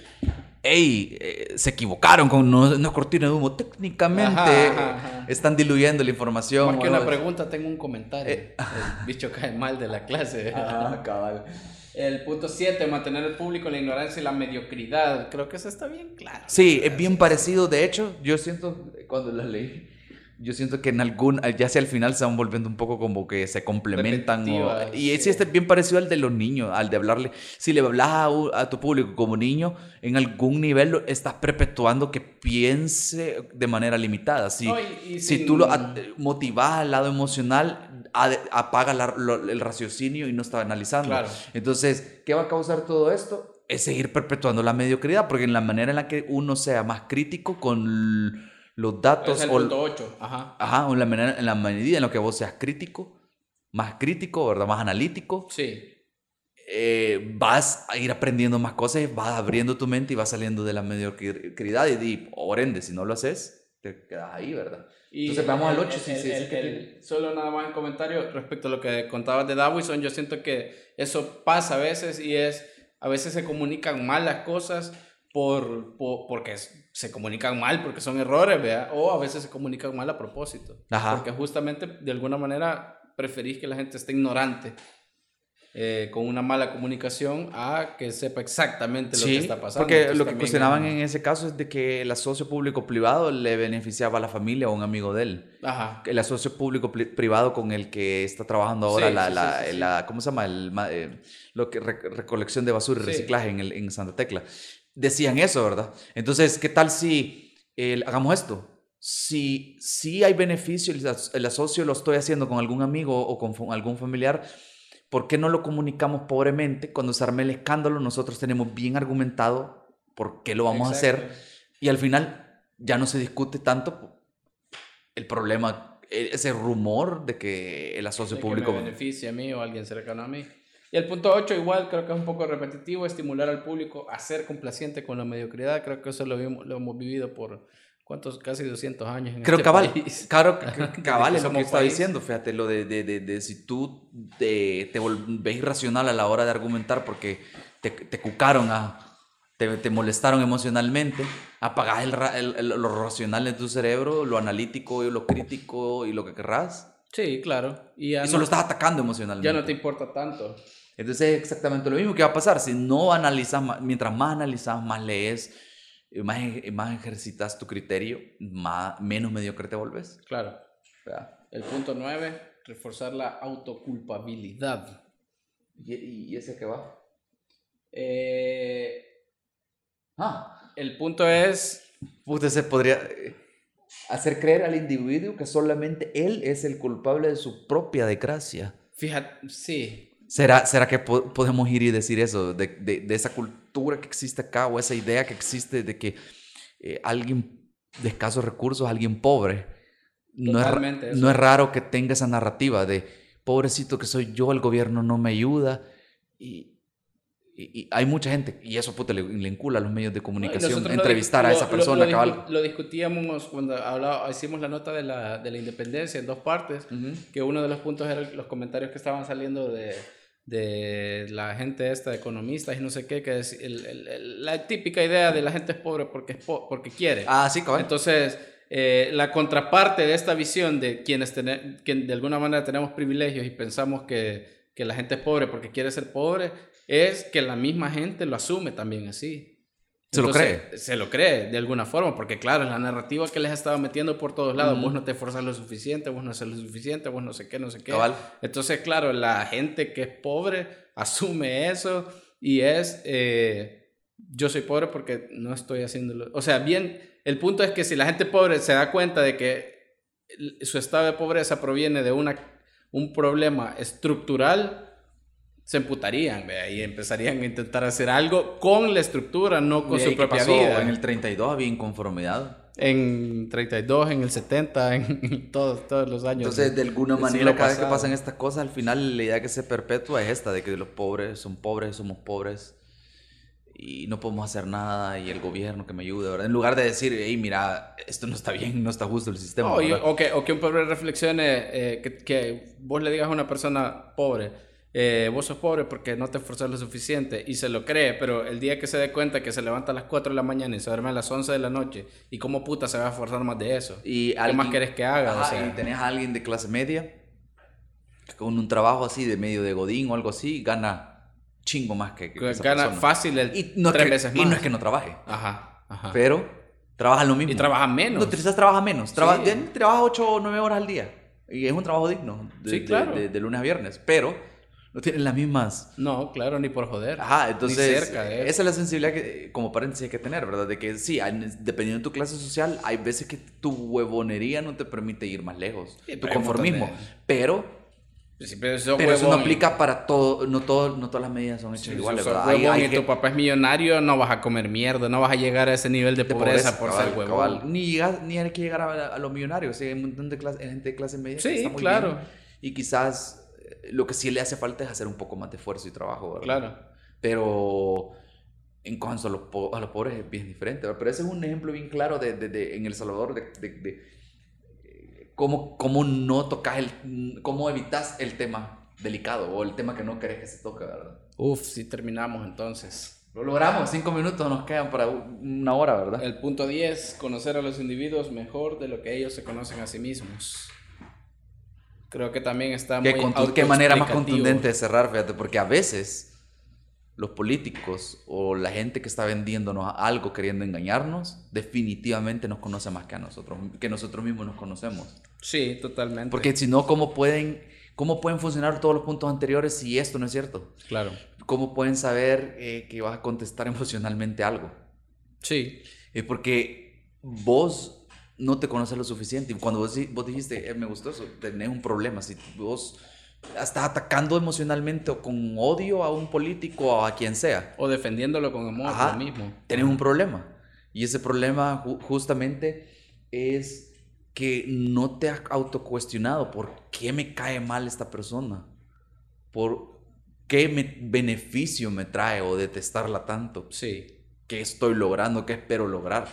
hey, eh, se equivocaron con no, no cortina de humo, técnicamente Ajá, ajá, ajá. están diluyendo la información. Más que o una pregunta, tengo un comentario. Eh. El bicho cae mal de la clase. Ah, cabal. El punto 7, mantener el público en la ignorancia y la mediocridad. Creo que eso está bien claro. Sí, es bien parecido. De hecho, yo siento, cuando la leí, yo siento que en algún, ya hacia el final se van volviendo un poco como que se complementan. o- y sí, sí. este es bien parecido al de los niños, al de hablarle. Si le hablas a, a tu público como niño, en algún nivel lo- estás perpetuando que piense de manera limitada. Si, No, y- y si sin- tú lo motivas al lado emocional, apaga la- lo- el raciocinio y no está analizando. Claro. Entonces, ¿qué va a causar todo esto? Es seguir perpetuando la mediocridad, porque en la manera en la que uno sea más crítico con los datos Es el o, punto 8. Ajá. ajá, o en, la manera, en la medida en la que vos seas crítico, más crítico, ¿verdad? Más analítico, Sí. eh, vas a ir aprendiendo más cosas, vas abriendo tu mente y vas saliendo de la mediocridad y, y por ende, si no lo haces, te quedas ahí, ¿verdad? Y Entonces, vamos al el- ocho, sí, el- sí, el- sí Solo nada más en comentario respecto a lo que contabas de Dawison. Yo siento que eso pasa a veces y es. A veces se comunican mal las cosas por, por- porque se comunican mal, porque son errores, ¿vea? O a veces se comunican mal a propósito. Ajá. Porque justamente de alguna manera preferís que la gente esté ignorante. eh, con una mala comunicación a que sepa exactamente lo que está pasando. Porque Entonces, lo que cuestionaban es- en ese caso es de que el asocio público-privado le beneficiaba a la familia o a un amigo de él. Ajá. El asocio público-privado con el que está trabajando ahora Sí, la, sí, la, sí, sí, sí. la- ¿cómo se llama? El, eh, lo que, re- recolección de basura y Sí. reciclaje en, el, en Santa Tecla. Decían eso, ¿verdad? Entonces, ¿qué tal si el- hagamos esto? Si, si hay beneficio, el, as- el asocio lo estoy haciendo con algún amigo o con algún familiar, ¿por qué no lo comunicamos pobremente? Cuando se arme el escándalo, nosotros tenemos bien argumentado por qué lo vamos a hacer. Y al final ya no se discute tanto el problema, e- ese rumor de que el asocio de público... Que me beneficie a mí o a alguien cercano a mí. Y el punto 8 igual creo que es un poco repetitivo, estimular al público a ser complaciente con la mediocridad. Creo que eso lo, vimos- lo hemos vivido por ¿cuántos? Casi 200 años en Creo este cabal, país. claro, cabal es lo que país. diciendo, fíjate, lo de, de, de, de si tú te, te volvés irracional a la hora de argumentar porque te, te cucaron, a, te, te molestaron emocionalmente, apagás el, el- el- lo racional de tu cerebro, lo analítico y lo crítico y lo que querrás, Sí, claro. Y ya, y no, solo estás atacando emocionalmente. ya no te importa tanto. Entonces es exactamente lo mismo que va a pasar. Si no analizas, mientras más analizas, más lees, más, más ejercitas tu criterio, más, menos mediocre te volves. Claro. ¿verdad? El punto 9, reforzar la autoculpabilidad. ¿Y, y ese que va? Eh, Ah, el punto es puta, se podría eh, hacer creer al individuo que solamente él es el culpable de su propia desgracia. Fíjate, sí, ¿Será, será que po- podemos ir y decir eso? De, de- de esa cultura que existe acá o esa idea que existe de que eh, alguien de escasos recursos, alguien pobre, no es, no raro que tenga esa narrativa de pobrecito que soy yo, el gobierno no me ayuda. Y, y, y hay mucha gente, y eso puta, le, le encula a los medios de comunicación entrevistar a esa lo- persona, lo, cabal. lo discutíamos cuando hablaba- hicimos la nota de la, de la independencia en dos partes, que uno de los puntos era los comentarios que estaban saliendo de, de la gente esta, de economistas y no sé qué, que es el- el- el- la típica idea de la gente es pobre porque, es po- porque quiere. Ah, sí, cabal. Entonces, eh, la contraparte de esta visión de quienes que de alguna manera tenemos privilegios y pensamos que, que la gente es pobre porque quiere ser pobre, es que la misma gente lo asume también así. Se lo cree. Se lo cree, de alguna forma, porque claro, la narrativa que les estaba metiendo por todos lados. Ujú. Vos no te esforzas lo suficiente, vos no haces lo suficiente, vos no sé qué, no sé qué. Cabal. Entonces, claro, la gente que es pobre asume eso y es, eh, yo soy pobre porque no estoy haciéndolo. O sea, bien, el punto es que si la gente pobre se da cuenta de que su estado de pobreza proviene de una, un problema estructural, se emputarían ¿vea? y empezarían a intentar hacer algo con la estructura, no con ¿Y su propia pasó? vida. En el 32 había inconformidad. En 32, en el 70, en todos, todos los años. Entonces, de alguna manera, cada vez que pasan estas cosas, al final la idea que se perpetúa es esta, de que los pobres son pobres, somos pobres y no podemos hacer nada y el gobierno que me ayude, ¿verdad? En lugar de decir, hey, mira, esto no está bien, no está justo el sistema. O, que, o que un pobre reflexione, eh, que, que vos le digas a una persona pobre, eh, vos sos pobre porque no te esforzas lo suficiente y se lo cree, pero el día que se dé cuenta que se levanta a las 4 de la mañana y se duerme a las 11 de la noche, ¿y cómo puta se va a esforzar más de eso? Y ¿Qué alguien- más querés que haga? O Ajá, sea, y tenés a alguien de clase media con un trabajo así, de medio de godín o algo así, gana chingo más que, que gana persona. fácil el Y no, es tres que, veces y más. no es que no trabaje, Ajá, ajá. pero trabaja lo mismo. y trabaja menos. No, quizás trabaja menos. Traba- Sí. de- trabaja 8 o 9 horas al día. Y es un trabajo digno. De, Sí, de- claro. de, de lunes a viernes. Pero no tienen las mismas. No, claro, ni por joder. Ajá, Ni entonces. cerca de eso. esa es la sensibilidad que, como paréntesis, hay que tener, ¿verdad? De que sí, dependiendo de tu clase social, hay veces que tu huevonería no te permite ir más lejos. Sí, tu conformismo. de- Pero, Sí, pero eso, pero eso no aplica para todo. No, todo, no todas las medidas son hechas Si iguales, ¿verdad? Hay- hay que- tu papá es millonario, no vas a comer mierda, no vas a llegar a ese nivel de, de pobreza, por cabal, ser huevón. cabal. Ni, llegar- ni hay que llegar a, a los millonarios. sí, hay un montón de clase- gente de clase media que Sí, está muy claro. bien. Y quizás lo que sí le hace falta es hacer un poco más de esfuerzo y trabajo, ¿verdad? Claro. Pero en cuanto a los, po- a los pobres es bien diferente. ¿verdad? Pero ese es un ejemplo bien claro de, de- de- en El Salvador de, eh, cómo, cómo no tocas el... cómo evitas el tema delicado o el tema que no querés que se toque, ¿verdad? Uf, sí terminamos entonces. Lo logramos, cinco minutos nos quedan para una hora, ¿verdad? El punto 10, conocer a los individuos mejor de lo que ellos se conocen a sí mismos. Creo que también está ¿Qué, muy qué manera más contundente de cerrar, fíjate, porque a veces los políticos o la gente que está vendiéndonos algo queriendo engañarnos, definitivamente nos conoce más que a nosotros, que nosotros mismos nos conocemos. Sí, totalmente. Porque si no, ¿cómo pueden, ¿cómo pueden funcionar todos los puntos anteriores si esto no es cierto? Claro. ¿Cómo pueden saber eh, que vas a contestar emocionalmente algo? Sí. Es porque vos no te conoces lo suficiente. Y cuando vos, vos dijiste, "Eh, me gustó eso, tenés un problema. Si vos estás atacando emocionalmente o con odio a un político o a quien sea, O defendiéndolo con amor, Ajá. lo mismo. tenés un problema. Y ese problema ju- justamente es que no te has autocuestionado por qué me cae mal esta persona, por qué me- beneficio me trae o detestarla tanto Sí. qué estoy logrando, qué espero lograr.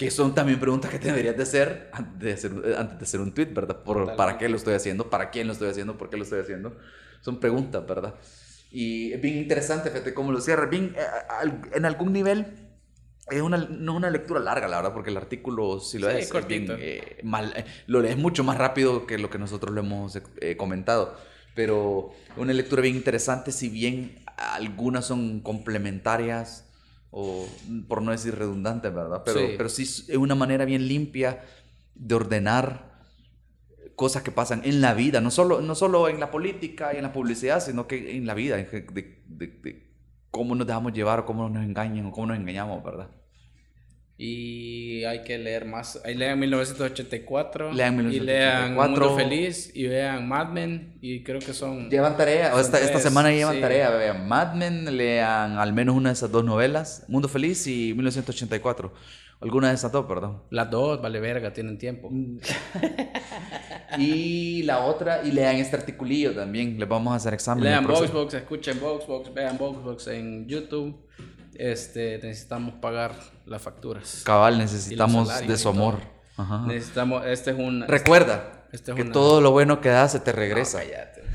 Que son también preguntas que te deberías de hacer antes de hacer, eh, antes de hacer un tweet, ¿verdad? Por. ¿Para qué lo estoy haciendo? ¿Para quién lo estoy haciendo? ¿Por qué lo estoy haciendo? Son preguntas, ¿verdad? Y es bien interesante, fíjate, cómo lo cierra. Bien, eh, en algún nivel, es una, no es una lectura larga, la verdad, porque el artículo, si lo Sí, es, es bien, cortito. eh, mal, eh, lo lees mucho más rápido que lo que nosotros lo hemos eh, comentado. Pero una lectura bien interesante, si bien algunas son complementarias o por no decir redundantes, ¿verdad? Pero Sí. pero sí es una manera bien limpia de ordenar cosas que pasan en la vida, no solo, no solo en la política y en la publicidad, sino que en la vida, de, de- de cómo nos dejamos llevar o cómo nos engañan o cómo nos engañamos, ¿verdad? Y hay que leer más. Ahí lean 1984. Lean Y lean 1984. Mundo Feliz. Y vean Mad Men. Y creo que son. Llevan tarea, Son esta, esta semana llevan sí. tarea, vean Mad Men, lean al menos una de esas dos novelas, Mundo Feliz y 1984. Alguna de esas dos, perdón. Las dos, vale verga, tienen tiempo. y la otra, y lean este articulillo también. Les vamos a hacer examen. Lean Voxbox, escuchen Voxbox, vean Voxbox en YouTube. Este, necesitamos pagar las facturas. Cabal, necesitamos de su amor. Necesitamos, este es un... Recuerda este que todo lo bueno que da se te regresa.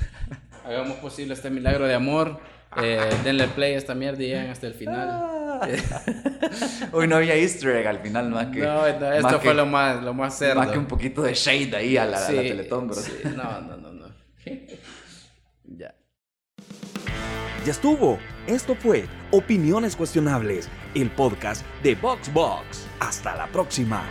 Hagamos posible este milagro de amor. Eh, denle play a esta mierda y lleguen hasta el final. Hoy no había easter egg al final, más que... No, esto fue lo más, lo más cerdo. Más que un poquito de shade ahí a la, Teletón, bro. No, no, no, no. ya. Ya estuvo. Esto fue Opiniones Cuestionables, el podcast de VoxBox. Hasta la próxima.